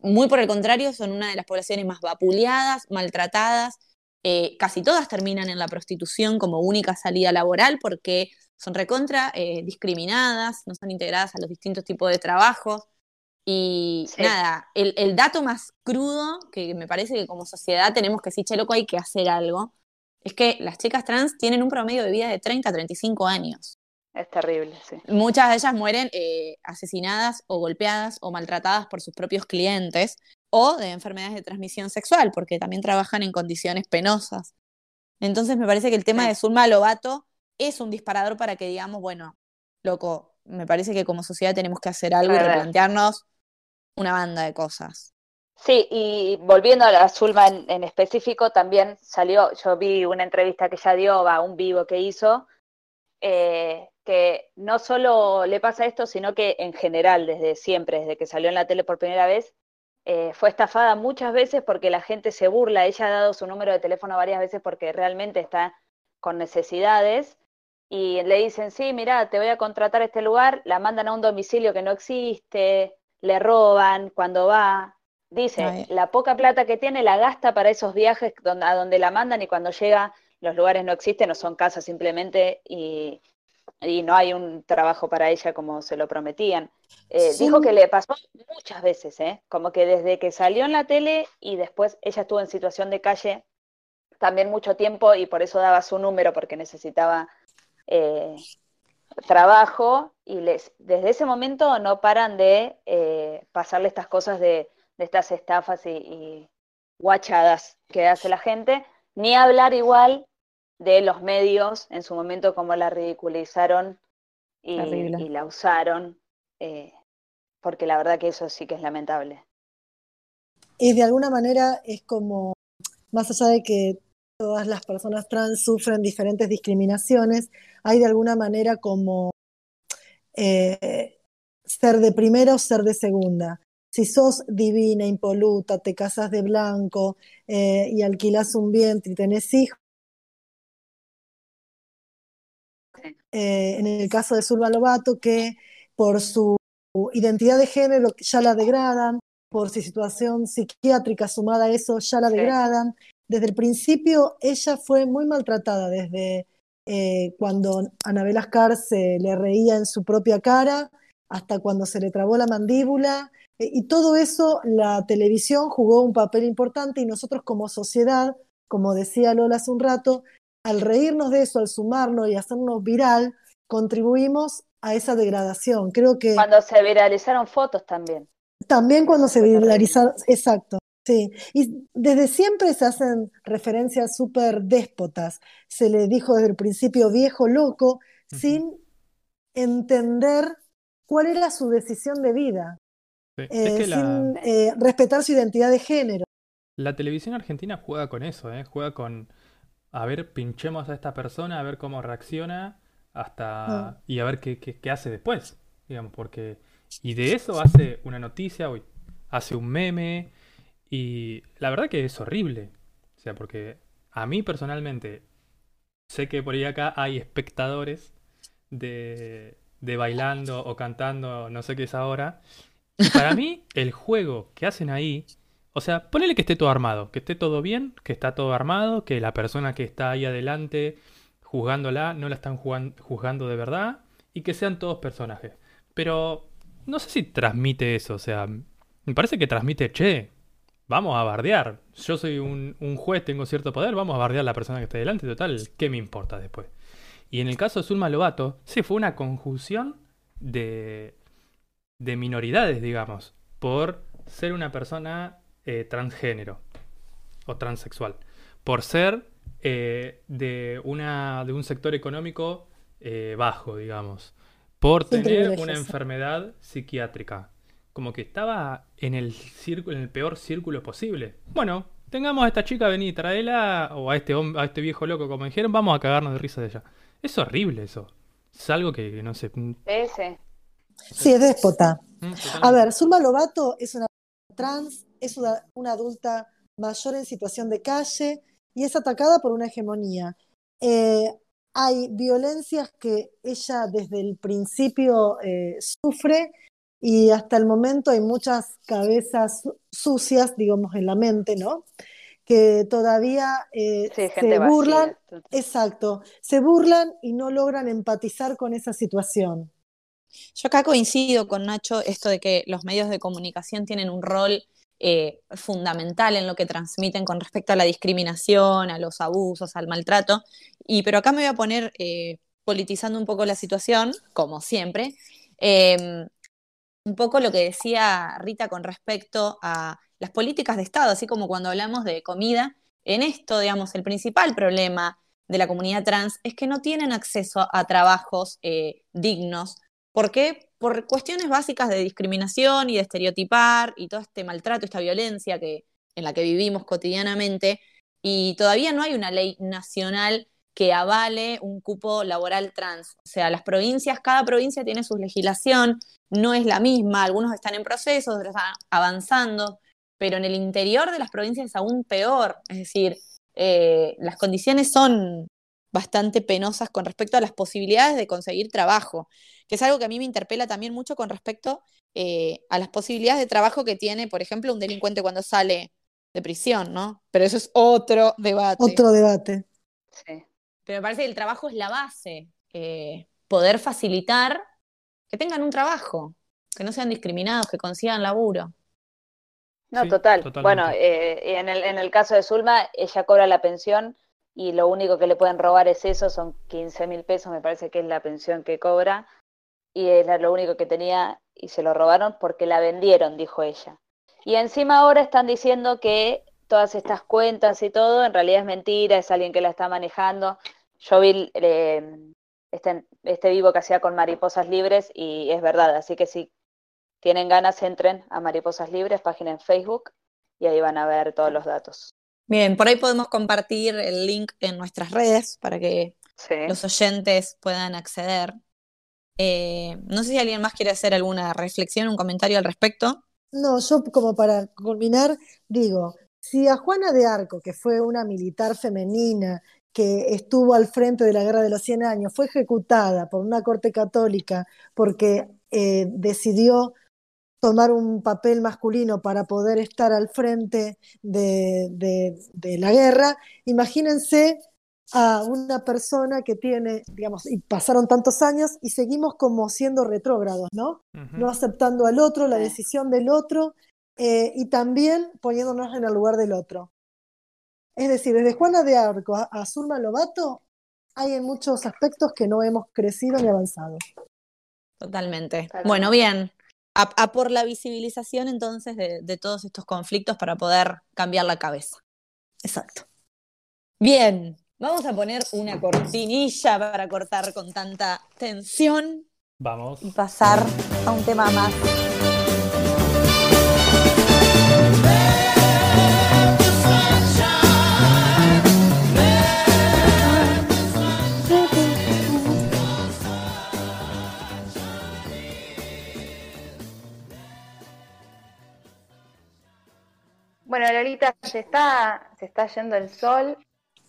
Muy por el contrario, son una de las poblaciones más vapuleadas, maltratadas. Eh, casi todas terminan en la prostitución como única salida laboral porque son recontra eh, discriminadas, no son integradas a los distintos tipos de trabajos. Y Sí. nada, el, el dato más crudo que me parece que como sociedad tenemos que decir, che, loco, hay que hacer algo, es que las chicas trans tienen un promedio de vida de 30 a 35 años. Es terrible, sí. Muchas de ellas mueren eh, asesinadas o golpeadas o maltratadas por sus propios clientes o de enfermedades de transmisión sexual, porque también trabajan en condiciones penosas. Entonces me parece que el tema de Zulma Lobato es un disparador para que digamos, bueno, loco, me parece que como sociedad tenemos que hacer algo y replantearnos una banda de cosas. Sí, y volviendo a la Zulma en, en específico, también salió, yo vi una entrevista que ella dio, va, un vivo que hizo, eh, que no solo le pasa esto, sino que en general, desde siempre, desde que salió en la tele por primera vez, eh, fue estafada muchas veces porque la gente se burla. Ella ha dado su número de teléfono varias veces porque realmente está con necesidades y le dicen, sí, mira, te voy a contratar a este lugar, la mandan a un domicilio que no existe, le roban cuando va. Dice, Ay. la poca plata que tiene la gasta para esos viajes donde, a donde la mandan y cuando llega los lugares no existen o son casas simplemente y, y no hay un trabajo para ella como se lo prometían. Eh, Sí. Dijo que le pasó muchas veces, ¿eh? como que desde que salió en la tele y después ella estuvo en situación de calle también mucho tiempo y por eso daba su número porque necesitaba eh, trabajo y les, desde ese momento no paran de eh, pasarle estas cosas de, de estas estafas y, y guachadas que hace la gente, ni hablar igual de los medios en su momento como la ridiculizaron y la usaron, eh, porque la verdad que eso sí que es lamentable. Y de alguna manera es como, más allá de que todas las personas trans sufren diferentes discriminaciones, hay de alguna manera como eh, ser de primera o ser de segunda. Si sos divina, impoluta, te casas de blanco eh, y alquilas un vientre y tenés hijos, eh, en el caso de Zulma Lobato, que por su identidad de género ya la degradan, por su situación psiquiátrica sumada a eso ya la degradan. Desde el principio ella fue muy maltratada, desde eh, cuando Anabel Ascar se le reía en su propia cara hasta cuando se le trabó la mandíbula. eh, y todo eso la televisión jugó un papel importante y nosotros como sociedad como decía Lola hace un rato, al reírnos de eso, al sumarnos y hacernos viral, contribuimos a esa degradación. Creo que Cuando se viralizaron fotos también. también cuando se viralizaron, exacto, sí. Y desde siempre se hacen referencias súper déspotas. Se le dijo desde el principio viejo loco, sin entender cuál era su decisión de vida, Sí. eh, es que la, sin eh, respetar su identidad de género. la televisión argentina juega con eso, ¿eh? Juega con, a ver, pinchemos a esta persona, a ver cómo reacciona, hasta, Ah. y a ver qué, qué- qué hace después, digamos, porque, y de eso hace una noticia, uy, hace un meme, y la verdad que es horrible, o sea, porque a mí personalmente, sé que por ahí acá hay espectadores de, de bailando o cantando, no sé qué es ahora, y para mí, el juego que hacen ahí, o sea, ponele que esté todo armado, que esté todo bien, que está todo armado, que la persona que está ahí adelante juzgándola no la están juzgando de verdad y que sean todos personajes. Pero no sé si transmite eso, o sea, me parece que transmite, che, vamos a bardear. Yo soy un, un juez, tengo cierto poder, vamos a bardear a la persona que está delante, total, ¿qué me importa después? Y en el caso de Zulma Lobato, sí, fue una conjunción de, de minoridades, digamos, por ser una persona eh, transgénero o transexual, por ser eh, de, una, de un sector económico eh, bajo, digamos, por tener una enfermedad psiquiátrica, como que estaba en el círculo, en el peor círculo posible. Bueno, tengamos a esta chica, vení, traela, o a este, a este viejo loco, como dijeron, vamos a cagarnos de risa de ella. Es horrible eso. Es algo que, que no sé. mm, Ese. Sí, es déspota. mm, A ver, Zulma Lobato es una trans, es una, una adulta mayor en situación de calle y es atacada por una hegemonía. Eh, hay violencias que ella desde el principio eh, sufre y hasta el momento hay muchas cabezas su- sucias, digamos, en la mente, ¿no? Que todavía eh, Sí, se vacía. burlan, exacto, se burlan y no logran empatizar con esa situación. Yo acá coincido con Nacho esto de que los medios de comunicación tienen un rol eh, fundamental en lo que transmiten con respecto a la discriminación, a los abusos, al maltrato. Y pero acá me voy a poner eh, politizando un poco la situación, como siempre. Eh, un poco lo que decía Rita con respecto a las políticas de Estado, así como cuando hablamos de comida. En esto, digamos, el principal problema de la comunidad trans es que no tienen acceso a trabajos eh, dignos ¿Por qué? Por cuestiones básicas de discriminación y de estereotipar y todo este maltrato, esta violencia que, en la que vivimos cotidianamente. Y todavía no hay una ley nacional que avale un cupo laboral trans. O sea, las provincias, cada provincia tiene su legislación, no es la misma, algunos están en proceso, otros están avanzando, pero en el interior de las provincias es aún peor. Es decir, eh, las condiciones son bastante penosas con respecto a las posibilidades de conseguir trabajo, que es algo que a mí me interpela también mucho con respecto eh, a las posibilidades de trabajo que tiene, por ejemplo, un delincuente cuando sale de prisión, ¿no? Pero eso es otro debate. Otro debate. Sí. Pero me parece que el trabajo es la base, eh, poder facilitar que tengan un trabajo, que no sean discriminados, que consigan laburo. No, Sí, total. totalmente. Bueno, eh, en el, en el caso de Zulma, ella cobra la pensión y lo único que le pueden robar es eso, son 15 mil pesos, me parece que es la pensión que cobra. Y era lo único que tenía y se lo robaron porque la vendieron, dijo ella. Y encima ahora están diciendo que todas estas cuentas y todo en realidad es mentira, es alguien que la está manejando. Yo vi eh, este, este vivo que hacía con Mariposas Libres y es verdad, así que si tienen ganas entren a Mariposas Libres, página en Facebook, y ahí van a ver todos los datos. Bien, por ahí podemos compartir el link en nuestras redes para que Sí. los oyentes puedan acceder. Eh, no sé si alguien más quiere hacer alguna reflexión, un comentario al respecto. No, yo como para culminar, digo, si a Juana de Arco, que fue una militar femenina que estuvo al frente de la Guerra de los 100 años, fue ejecutada por una corte católica porque eh, decidió tomar un papel masculino para poder estar al frente de, de- de la guerra, imagínense a una persona que tiene, digamos, y pasaron tantos años y seguimos como siendo retrógrados, ¿no? No aceptando al otro, la decisión del otro, eh, y también poniéndonos en el lugar del otro. Es decir, desde Juana de Arco a, a Zulma Lobato, hay en muchos aspectos que no hemos crecido ni avanzado. Totalmente. Totalmente. Bueno, bien. A, a por la visibilización entonces de, de todos estos conflictos para poder cambiar la cabeza. Exacto. Bien, vamos a poner una cortinilla para cortar con tanta tensión Vamos. y pasar a un tema más. Bueno, Lolita, se está, se está yendo el sol,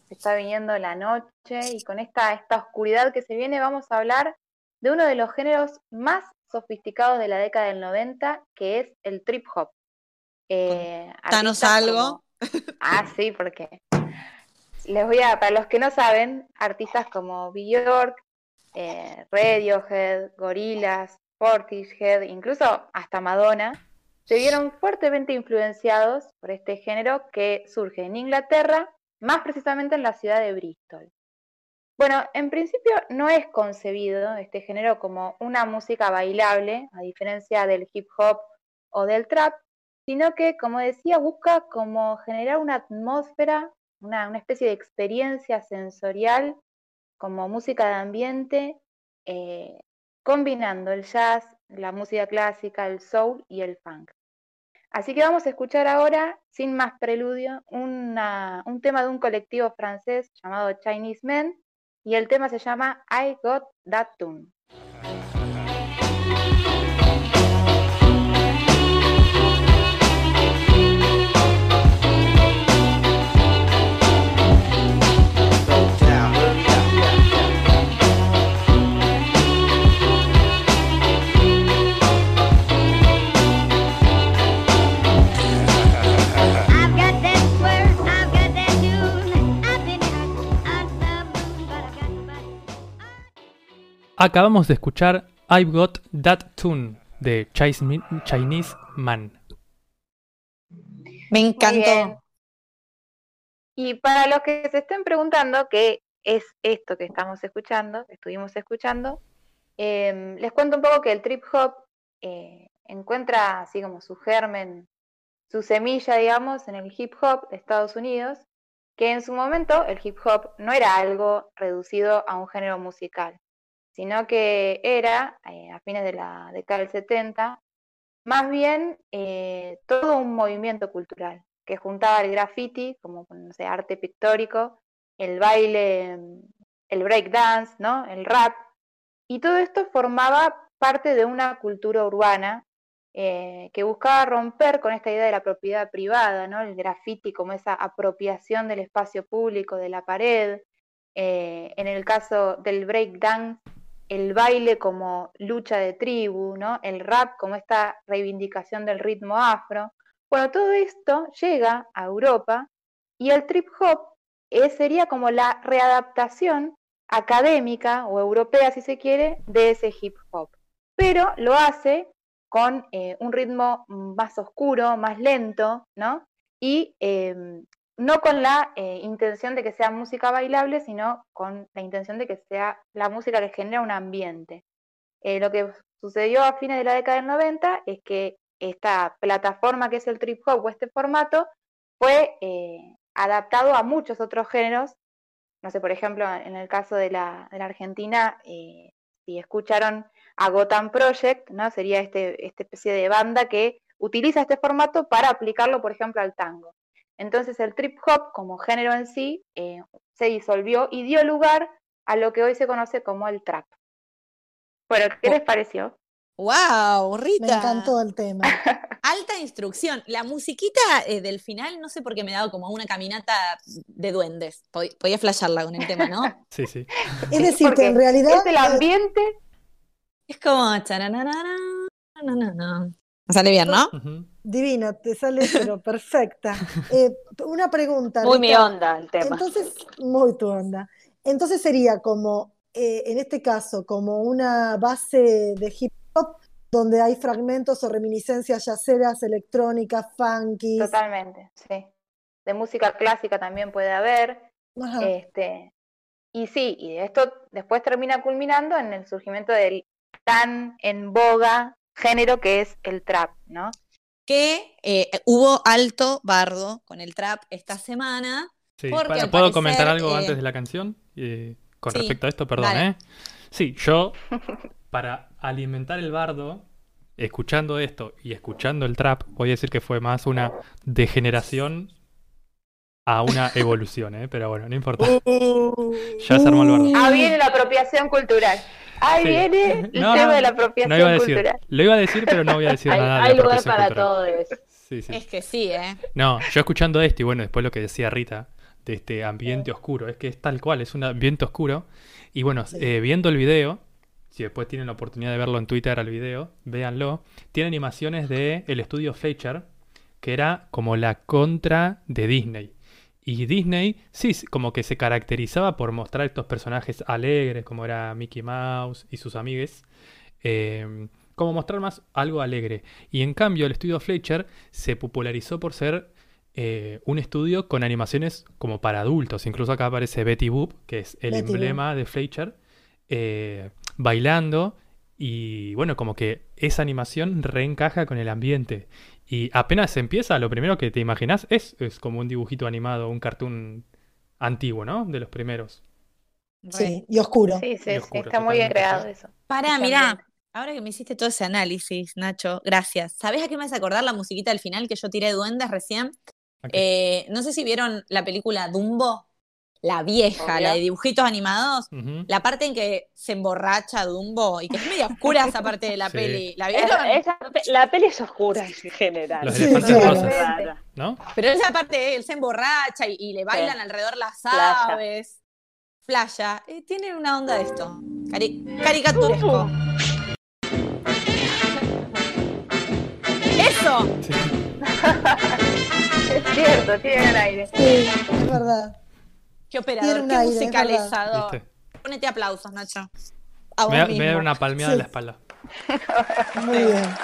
se está viniendo la noche y con esta, esta oscuridad que se viene vamos a hablar de uno de los géneros más sofisticados de la década del 90, que es el trip hop. Eh, artistas algo. como- Ah, sí, porque les voy a, para los que no saben, artistas como Bjork, eh, Radiohead, Gorillaz, Portishead, incluso hasta Madonna, se vieron fuertemente influenciados por este género que surge en Inglaterra, más precisamente en la ciudad de Bristol. Bueno, en principio no es concebido este género como una música bailable, a diferencia del hip hop o del trap, sino que, como decía, busca como generar una atmósfera, una, especie de experiencia sensorial, como música de ambiente, eh, combinando el jazz, la música clásica, el soul y el funk. Así que vamos a escuchar ahora, sin más preludio, una- un tema de un colectivo francés llamado Chinese Men, y el tema se llama I Got That Tune. Acabamos de escuchar I've Got That Tune de Chinese Man. Me encantó. Y para los que se estén preguntando qué es esto que estamos escuchando, que estuvimos escuchando, em, les cuento un poco que el trip hop eh, encuentra así como su germen, su semilla, digamos, en el hip hop de Estados Unidos, que en su momento el hip hop no era algo reducido a un género musical, sino que era, eh, a fines de la década del 70, más bien eh, todo un movimiento cultural que juntaba el graffiti, como no arte pictórico, el baile, mm, el breakdance, ¿no? el rap, y todo esto formaba parte de una cultura urbana eh, que buscaba romper con esta idea de la propiedad privada, ¿no? el graffiti como esa apropiación del espacio público, de la pared, en el caso del breakdance, el baile como lucha de tribu, ¿no? el rap como esta reivindicación del ritmo afro. Bueno, todo esto llega a Europa y el trip hop eh, sería como la readaptación académica o europea, si se quiere, de ese hip hop. Pero lo hace con eh, un ritmo más oscuro, más lento, ¿no? Y em, no con la eh, intención de que sea música bailable, sino con la intención de que sea la música que genera un ambiente. Eh, lo que sucedió a fines de la década del 90 es que esta plataforma que es el trip hop o este formato fue eh, adaptado a muchos otros géneros. No sé, por ejemplo, en el caso de la, Argentina, si escucharon a Gotham Project, ¿no? Sería este, esta especie de banda que utiliza este formato para aplicarlo, por ejemplo, al tango. Entonces el trip hop como género en sí eh, se disolvió y dio lugar a lo que hoy se conoce como el trap. Bueno, ¿qué les pareció? ¡Wow, Me Rita! encantó el tema. Alta instrucción. La musiquita eh, del final, no sé por qué me daba como una caminata de duendes. Pod- Podía flashearla con el tema, ¿no? Sí, sí. Es decir, Porque que en realidad es el ambiente, Es como. chananana, no, no, no. Me sale bien, ¿no? Ujú. divina, te sale pero perfecta. Eh, una pregunta. Muy mi Rita. onda el tema. Entonces, muy tu onda. Entonces sería como, eh, en este caso, como una base de hip hop donde hay fragmentos o reminiscencias yaceras, electrónicas, funky. totalmente, sí. de música clásica también puede haber. Ajá. Este, y sí, y esto después termina culminando en el surgimiento del tan en boga género que es el trap, ¿no? Que eh, hubo alto bardo con el trap esta semana. Sí, Porque para- al ¿Puedo parecer, comentar algo eh, antes de la canción? Eh, con sí, respecto a esto, perdón, dale. ¿eh? Sí, yo, para alimentar el bardo, escuchando esto y escuchando el trap, voy a decir que fue más una degeneración a una evolución, ¿eh? Pero bueno, no importa. Uh. Ya se armó el bardo. Ah, viene la apropiación cultural. Ahí Sí. viene el No, tema no, de la apropiación No iba a decir, cultural. lo iba a decir, pero no voy a decir Hay, nada hay de lugar para cultural. todo. Sí, sí. Es que sí, ¿eh? No, yo escuchando esto y bueno, después lo que decía Rita, de este ambiente oscuro, es que es tal cual, es un ambiente oscuro. Y bueno, eh, viendo el video, si después tienen la oportunidad de verlo en Twitter al video, véanlo, tiene animaciones de el estudio Fleischer, que era como la contra de Disney. Y Disney, sí, como que se caracterizaba por mostrar estos personajes alegres, como era Mickey Mouse y sus amigues. eh, como mostrar más algo alegre. Y en cambio, el estudio Fleischer se popularizó por ser eh, un estudio con animaciones como para adultos. Incluso acá aparece Betty Boop, que es el Betty emblema de Fleischer, eh, bailando. Y bueno, como que esa animación reencaja con el ambiente. Y apenas empieza, lo primero que te imaginas es, es como un dibujito animado, un cartoon antiguo, ¿no? De los primeros. Sí, y oscuro. Sí, sí, sí, está muy bien creado eso. Pará, Ese mirá. Ahora que me hiciste todo ese análisis, Nacho, gracias. ¿Sabés a qué me hace acordar la musiquita del final que yo tiré duendes recién? Eh, no sé si vieron la película Dumbo, la vieja, Obvio. la de dibujitos animados. La parte en que se emborracha Dumbo y que es media oscura esa parte de la Sí. peli. ¿La esa pe- la peli es oscura en general. Los elefantes rosas. ¿no? Pero esa parte, él se emborracha y, y le bailan alrededor las Playa. aves. Playa. Eh, tiene una onda de esto. Cari- caricaturesco. ¡Eso! Sí. Es cierto, tiene el aire. Sí, es verdad. ¡Qué operador! ¡Qué aire, musicalizador! Ponete aplausos, Nacho. A vos Me, mismo. da una palmeada Sí. en la espalda. Muy bien.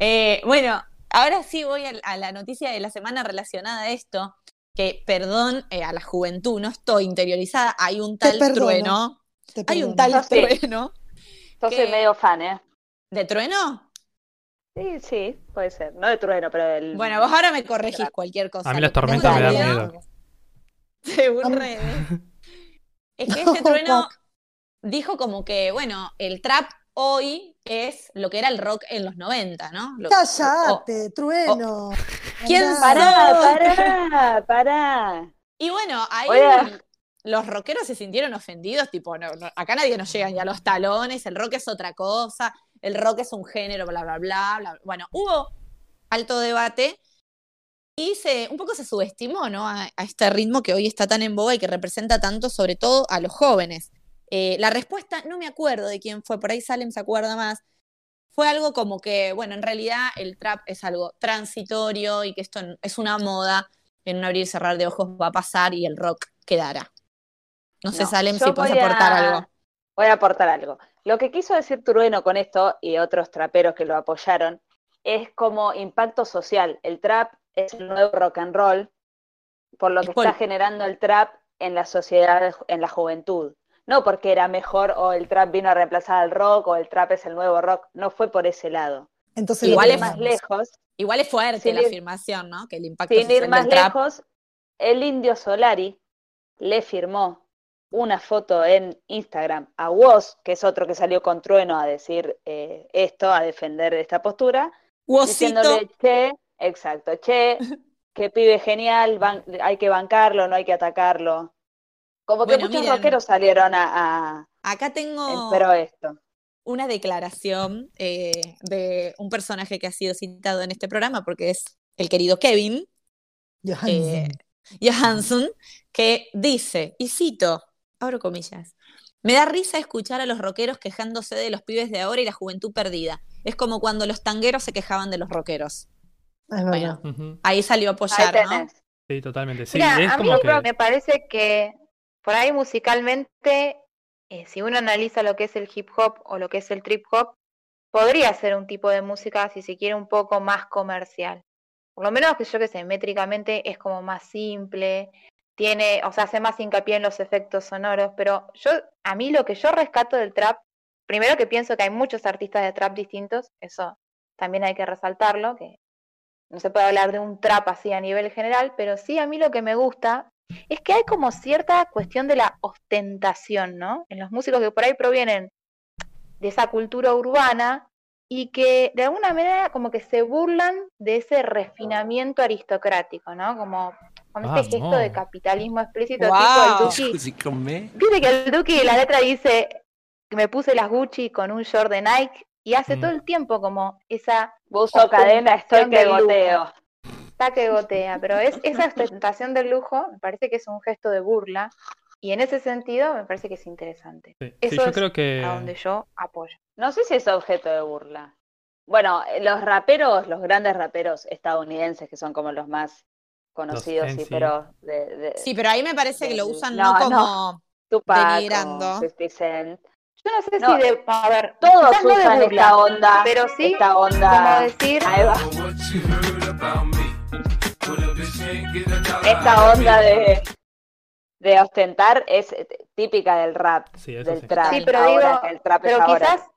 Eh, bueno, ahora sí voy a, la noticia de la semana relacionada a esto. Que, perdón, eh, a la juventud, no estoy interiorizada. Hay un tal trueno. Te Hay un tal sí. trueno. Yo ¿Qué? soy medio fan, ¿eh? ¿De trueno? Sí, sí, puede ser. No de trueno, pero del. Bueno, vos ahora me corregís cualquier cosa. A mí las tormentas me dan miedo. Según redes. Es que este trueno dijo como que, bueno, el trap hoy es lo que era el rock en los 90, ¿no? Lo- Cállate, trueno. ¿Quién Andá. Pará, pará, pará. Y bueno, ahí los rockeros se sintieron ofendidos, tipo, no, no, acá nadie nos llega ni a los talones, el rock es otra cosa, el rock es un género, bla, bla, bla, bla. Bueno, hubo alto debate y se, un poco se subestimó, ¿no? A, a este ritmo que hoy está tan en boga y que representa tanto, sobre todo, a los jóvenes. Eh, la respuesta, no me acuerdo de quién fue, por ahí Salem se acuerda más, fue algo como que, bueno, en realidad el trap es algo transitorio y que esto es una moda, en un abrir y cerrar de ojos va a pasar y el rock quedará. No, sé, Salem, si puedes a- aportar algo. Voy a aportar algo. Lo que quiso decir Trueno con esto y otros traperos que lo apoyaron es como impacto social. El trap es el nuevo rock and roll, por lo que está generando el trap en la sociedad, en la juventud. No porque era mejor o el trap vino a reemplazar al rock o el trap es el nuevo rock. No fue por ese lado. Entonces Igual es más lejos, Igual es fuerte Sin la ir- afirmación, ¿no? Que el impacto sin ir más del trap. lejos, el indio Solari le firmó una foto en Instagram a Woz, que es otro que salió con trueno a decir eh, esto, a defender esta postura, diciéndole, che, exacto, che, que pibe genial, ban- hay que bancarlo, no hay que atacarlo. Como que Bueno, muchos miren. rockeros salieron a, acá tengo en pro esto. una declaración eh, de un personaje que ha sido citado en este programa porque es el querido Kevin Johansen. eh, Johansson, que dice, y cito, abro comillas, me da risa escuchar a los rockeros quejándose de los pibes de ahora y la juventud perdida. Es como cuando los tangueros se quejaban de los rockeros. Es bueno. Ahí salió a Ahí apoyar, ¿no? Sí, totalmente. Sí, Mira, es a mí como que. me parece que por ahí musicalmente, eh, si uno analiza lo que es el hip hop o lo que es el trip hop, podría ser un tipo de música, si se quiere, un poco más comercial. Por lo menos que yo que sé, métricamente es como más simple, tiene, o sea, hace más hincapié en los efectos sonoros, pero yo, a mí lo que yo rescato del trap, primero que pienso que hay muchos artistas de trap distintos, eso también hay que resaltarlo, que no se puede hablar de un trap así a nivel general, pero sí a mí lo que me gusta es que hay como cierta cuestión de la ostentación, ¿no? En los músicos que por ahí provienen de esa cultura urbana y que de alguna manera como que se burlan de ese refinamiento aristocrático, ¿no? Como con ese gesto Vamos. de capitalismo explícito Wow. tipo el Duki. Viste que el Duki la letra dice que me puse las Gucci con un short de Nike y hace Mm. todo el tiempo como esa Buzo, cadena, estoy que goteo. Está que gotea, pero es esa ostentación del lujo me parece que es un gesto de burla y en ese sentido me parece que es interesante. Sí, sí, Eso yo es creo que... A donde yo apoyo. No sé si es objeto de burla. Bueno, eh, los raperos, los grandes raperos estadounidenses, que son como los más conocidos, sí, pero de, de Sí, pero ahí me parece que lo usan no, no, no. como Tupac, o denigrando. 50 Cent. Yo no sé No, si de, a ver, Todos quizás no de usan burla, esta onda, pero sí esta onda, como decir, ahí va. Esta onda de, de ostentar es típica del rap, Sí, del sí. trap. Sí, pero ahora, digo, el trap es pero ahora. quizás-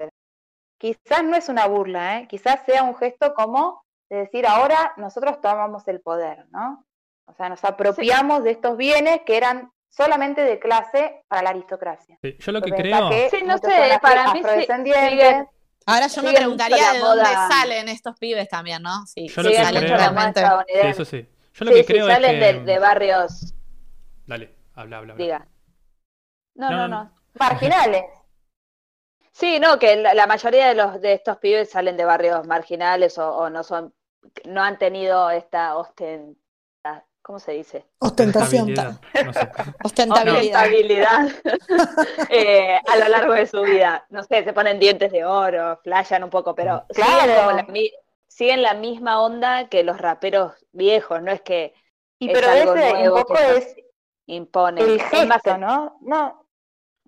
quizás no es una burla, ¿eh? quizás sea un gesto como de decir ahora nosotros tomamos el poder, ¿no? O sea, nos apropiamos de estos bienes que eran solamente de clase para la aristocracia. Sí, yo lo que Porque creo... que Sí, no sé, para mí sí- siguen- Ahora yo me preguntaría de dónde moda. salen estos pibes también, ¿no? Sí, Yo lo que salen creo- la moda claramente. Sí, eso sí. Yo lo Sí, que sí, creo salen es de, que... de barrios, Dale, habla, habla, habla. diga. No, No, no, marginales. Sí, no, que la, la mayoría de los de estos pibes salen de barrios marginales o, o no son, no han tenido esta ostenta, ¿cómo se dice? Ostentación. Estabilidad, no sé. Ostentabilidad. Ostentabilidad eh, a lo largo de su vida. No sé, se ponen dientes de oro, flashan un poco, pero siguen, Claro. como la, siguen la misma onda que los raperos viejos, no es que Y Es pero algo ese un nuevo poco que es imponen. el Es más, gesto, ¿no? No,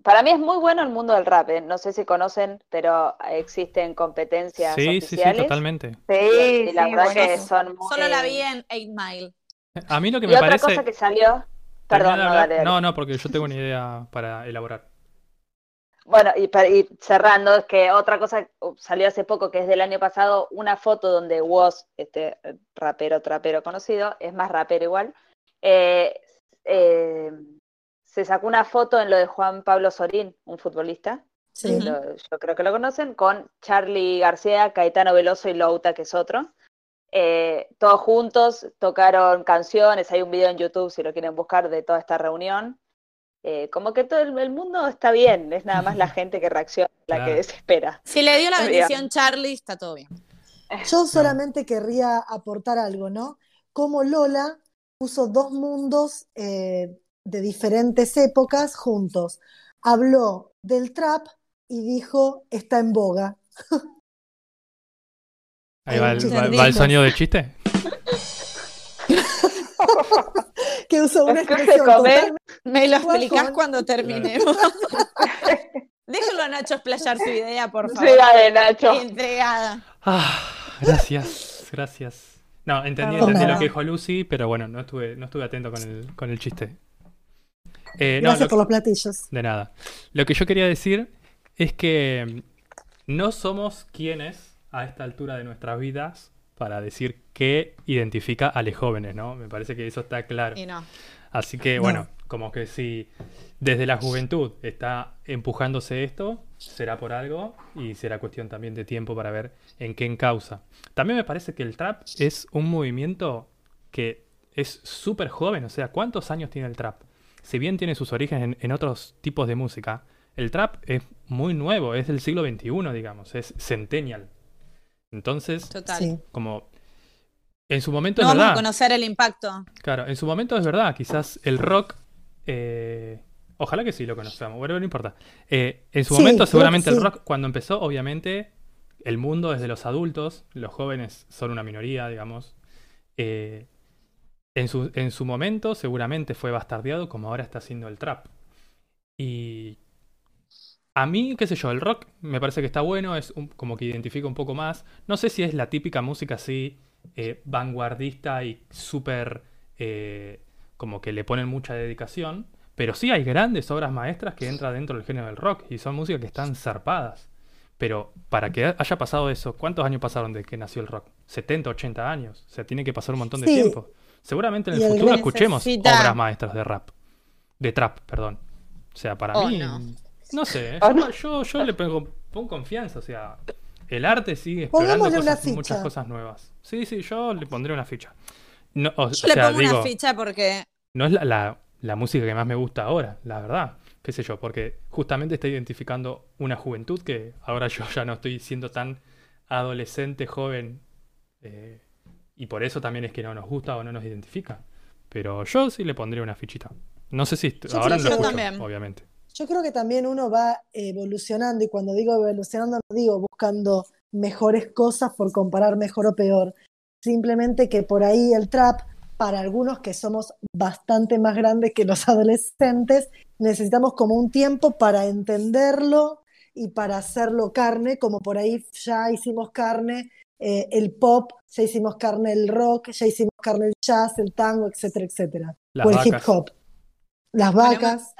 Para mí es muy bueno el mundo del rap. ¿eh? No sé si conocen, pero existen competencias Sí, sí, sí, totalmente. sí, y la sí, verdad que son muy... Solo la vi en 8 Mile. A mí lo que Y me otra parece... cosa que salió... Perdón, no, hablar. dale, dale. no, no, porque yo tengo una idea para elaborar. Bueno, y, y cerrando, es que otra cosa que salió hace poco, que es del año pasado, una foto donde Woz, este eh, rapero, trapero conocido, es más rapero igual, eh, eh, se sacó una foto en lo de Juan Pablo Sorín, un futbolista, Sí. Lo- yo creo que lo conocen, con Charlie García, Caetano Veloso y Louta, que es otro. Eh, todos juntos tocaron canciones, hay un video en YouTube si lo quieren buscar de toda esta reunión. Eh, como que todo el, el mundo está bien, es nada más la gente que reacciona, la Claro. que desespera. Si le dio la bendición Charlie, está todo bien. Yo solamente querría aportar algo, ¿no? Como Lola puso dos mundos eh, de diferentes épocas juntos. Habló del trap y dijo, está en boga. Ahí va el, va- Entendí. va el sonido del chiste. Que usó una Después de expresión Me lo explicás cuando terminemos. Déjenlo a Nacho explayar su idea, por favor. Sí, dale, Nacho. Entregada. Ah, gracias, gracias. No, entendí, entendí nada. lo que dijo Lucy, pero bueno, no estuve, no estuve atento con el, con el chiste. Eh, no, Gracias lo- por los platillos. de nada. Lo que yo quería decir es que no somos quienes a esta altura de nuestras vidas para decir qué identifica a los jóvenes, ¿no? Me parece que eso está claro. Y no. Así que No. bueno, como que si desde la juventud está empujándose esto, será por algo y será cuestión también de tiempo para ver en qué encausa. También me parece que el trap es un movimiento que es súper joven, o sea, ¿cuántos años tiene el trap? Si bien tiene sus orígenes en, en otros tipos de música, el trap es muy nuevo, es del siglo XXI, digamos, es centennial. Entonces, Total. Sí. como en su momento No es vamos verdad. a conocer el impacto. Claro, en su momento es verdad, quizás el rock. eh, ojalá que sí lo conozcamos, bueno, no importa. Eh, en su Sí, momento, seguramente el rock, cuando empezó, obviamente, el mundo es de los adultos, los jóvenes son una minoría, digamos. Eh, en, su, en su momento, seguramente fue bastardeado como ahora está haciendo el trap. Y a mí, qué sé yo, el rock me parece que está bueno, es un- como que identifica un poco más. No sé si es la típica música así eh, vanguardista y súper eh, como que le ponen mucha dedicación. Pero sí hay grandes obras maestras que entran dentro del género del rock y son músicas que están zarpadas. Pero para que haya pasado eso, ¿cuántos años pasaron desde que nació el rock? 70, 80 años. O sea, tiene que pasar un montón de Sí. tiempo. Seguramente en el futuro escuchemos necesita- obras maestras de rap. De trap, perdón. O sea, para Oh, mí. no. No sé, yo, no. yo, yo le pongo, pongo confianza. O sea, el arte sigue explorando una cosas- muchas cosas nuevas. Sí, sí, yo le pondré una ficha. No, o, Yo o le sea, pongo digo, una ficha porque no es la, la- la música que más me gusta ahora, la verdad. Qué sé yo, porque justamente está identificando una juventud que ahora yo ya no estoy siendo tan adolescente, joven. eh, y por eso también es que no nos gusta o no nos identifica. Pero yo sí le pondría una fichita. No sé si Yo ahora sí, no lo yo escucho, también. obviamente. Yo creo que también uno va evolucionando y cuando digo evolucionando no digo buscando mejores cosas por comparar mejor o peor. Simplemente que por ahí el trap, para algunos que somos bastante más grandes que los adolescentes, necesitamos como un tiempo para entenderlo y para hacerlo carne, como por ahí ya hicimos carne eh, el pop, ya hicimos carne el rock, ya hicimos carne el jazz, el tango, etcétera, etcétera. Las o el hip hop. Las Bueno, vacas.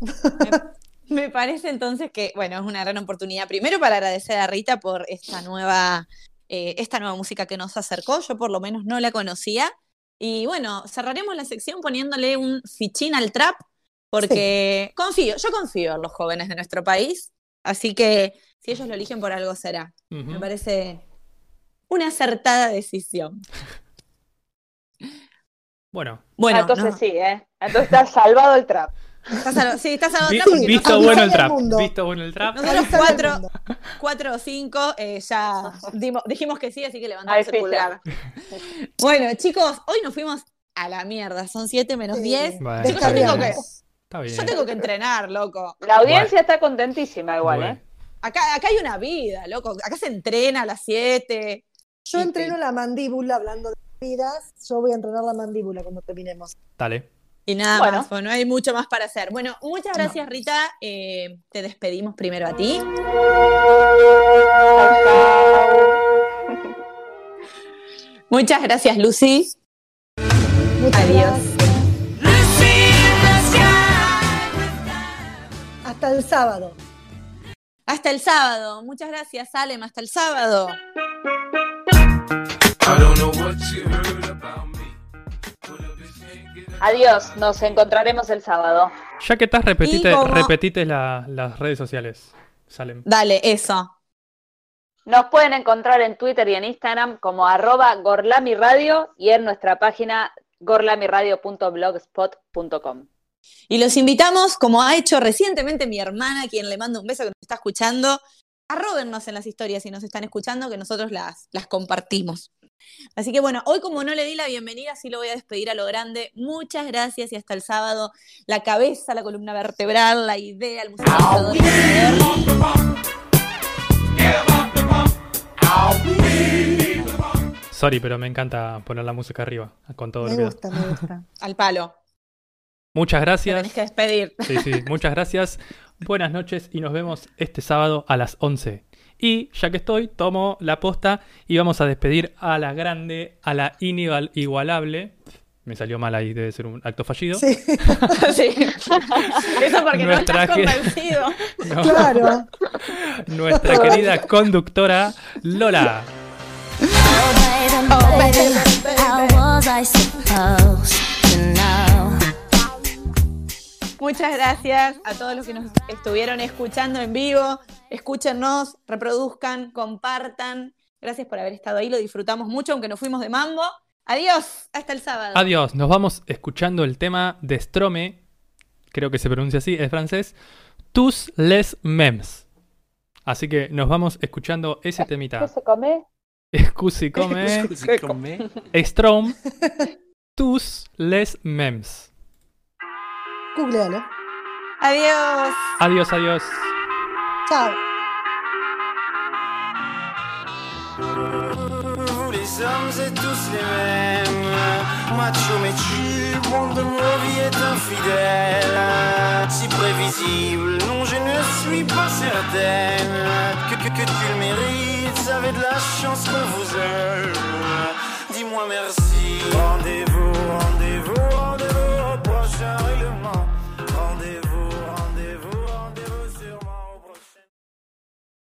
me parece entonces que, bueno, es una gran oportunidad. Primero para agradecer a Rita por esta nueva, eh, esta nueva música que nos acercó. Yo por lo menos no la conocía. Y bueno, cerraremos la sección poniéndole un fichín al trap, porque confío, yo confío en los jóvenes de nuestro país. Así que si ellos lo eligen por algo será. Me parece una acertada decisión. Bueno, Bueno, entonces no. sí, ¿eh? Entonces está salvado el trap. Sí, estás a vi- otra porque visto bueno el trap. Visto bueno el trap. Nosotros cuatro, cuatro o cinco eh, ya dimos- dijimos que sí, así que levantamos el pulgar. Bueno, chicos, hoy nos fuimos a la mierda. Son siete menos Sí. diez. Bueno, Chicos, yo tengo que, Está bien. yo tengo que entrenar, loco. La audiencia está contentísima igual, Bueno. ¿eh? Acá, acá hay una vida, loco. Acá se entrena a las siete. Yo Y- entreno la mandíbula hablando de vidas. Yo voy a entrenar la mandíbula cuando terminemos. Dale. Y nada Bueno. más, no hay mucho más para hacer. Bueno, muchas gracias, Rita. Eh, te despedimos primero a ti. Muchas gracias, Lucy. Muchas Adiós. gracias. Hasta el sábado. Hasta el sábado. Muchas gracias, Salem. Hasta el sábado. Adiós, nos encontraremos el sábado. Ya que estás, repetite, como- repetite la- las redes sociales. Salen. Dale, eso. Nos pueden encontrar en Twitter y en Instagram como arroba gorlamiradio y en nuestra página gorlamiradio.blogspot.com. Y los invitamos, como ha hecho recientemente mi hermana, quien le mando un beso que nos está escuchando, arróbennos en las historias si nos están escuchando, que nosotros las, las compartimos. Así que bueno, hoy como no le di la bienvenida, sí lo voy a despedir a lo grande. Muchas gracias y hasta el sábado. La cabeza, la columna vertebral, la idea, el poder. Sorry, pero me encanta poner la música arriba, con todo Me lo que da. gusta, me gusta. Al palo. Muchas gracias. tenés que despedir. Sí, sí, muchas gracias. Buenas noches y nos vemos este sábado a las 11. Y ya que estoy, tomo la posta y vamos a despedir a la grande, a la inigualable. Me salió mal ahí, debe ser un acto fallido. Sí, Sí. Eso porque Nuestra no estás convencido. No, claro. nuestra querida conductora Lola. Oh, baby? Muchas gracias a todos los que nos estuvieron escuchando en vivo. Escúchenos, reproduzcan, compartan. Gracias por haber estado ahí, lo disfrutamos mucho, aunque nos fuimos de mambo. Adiós, hasta el sábado. Adiós, nos vamos escuchando el tema de Strome, creo que se pronuncia así, es francés, Tous les Mems. Así que nos vamos escuchando ese ¿Qué temita. se come? Scusi come, Strom, Tous les Mems. Googlealo. Adiós. Adiós, adiós. Ciao. Les hommes et tous les mêmes, macho mais tu, bande de vie est infidèle, si prévisible, non je ne suis pas certaine, que, que, que tu le mérites, ça avait de la chance qu'on vous aime, dis-moi merci, rendez-vous, rendez-vous, rendez-vous au prochain règlement.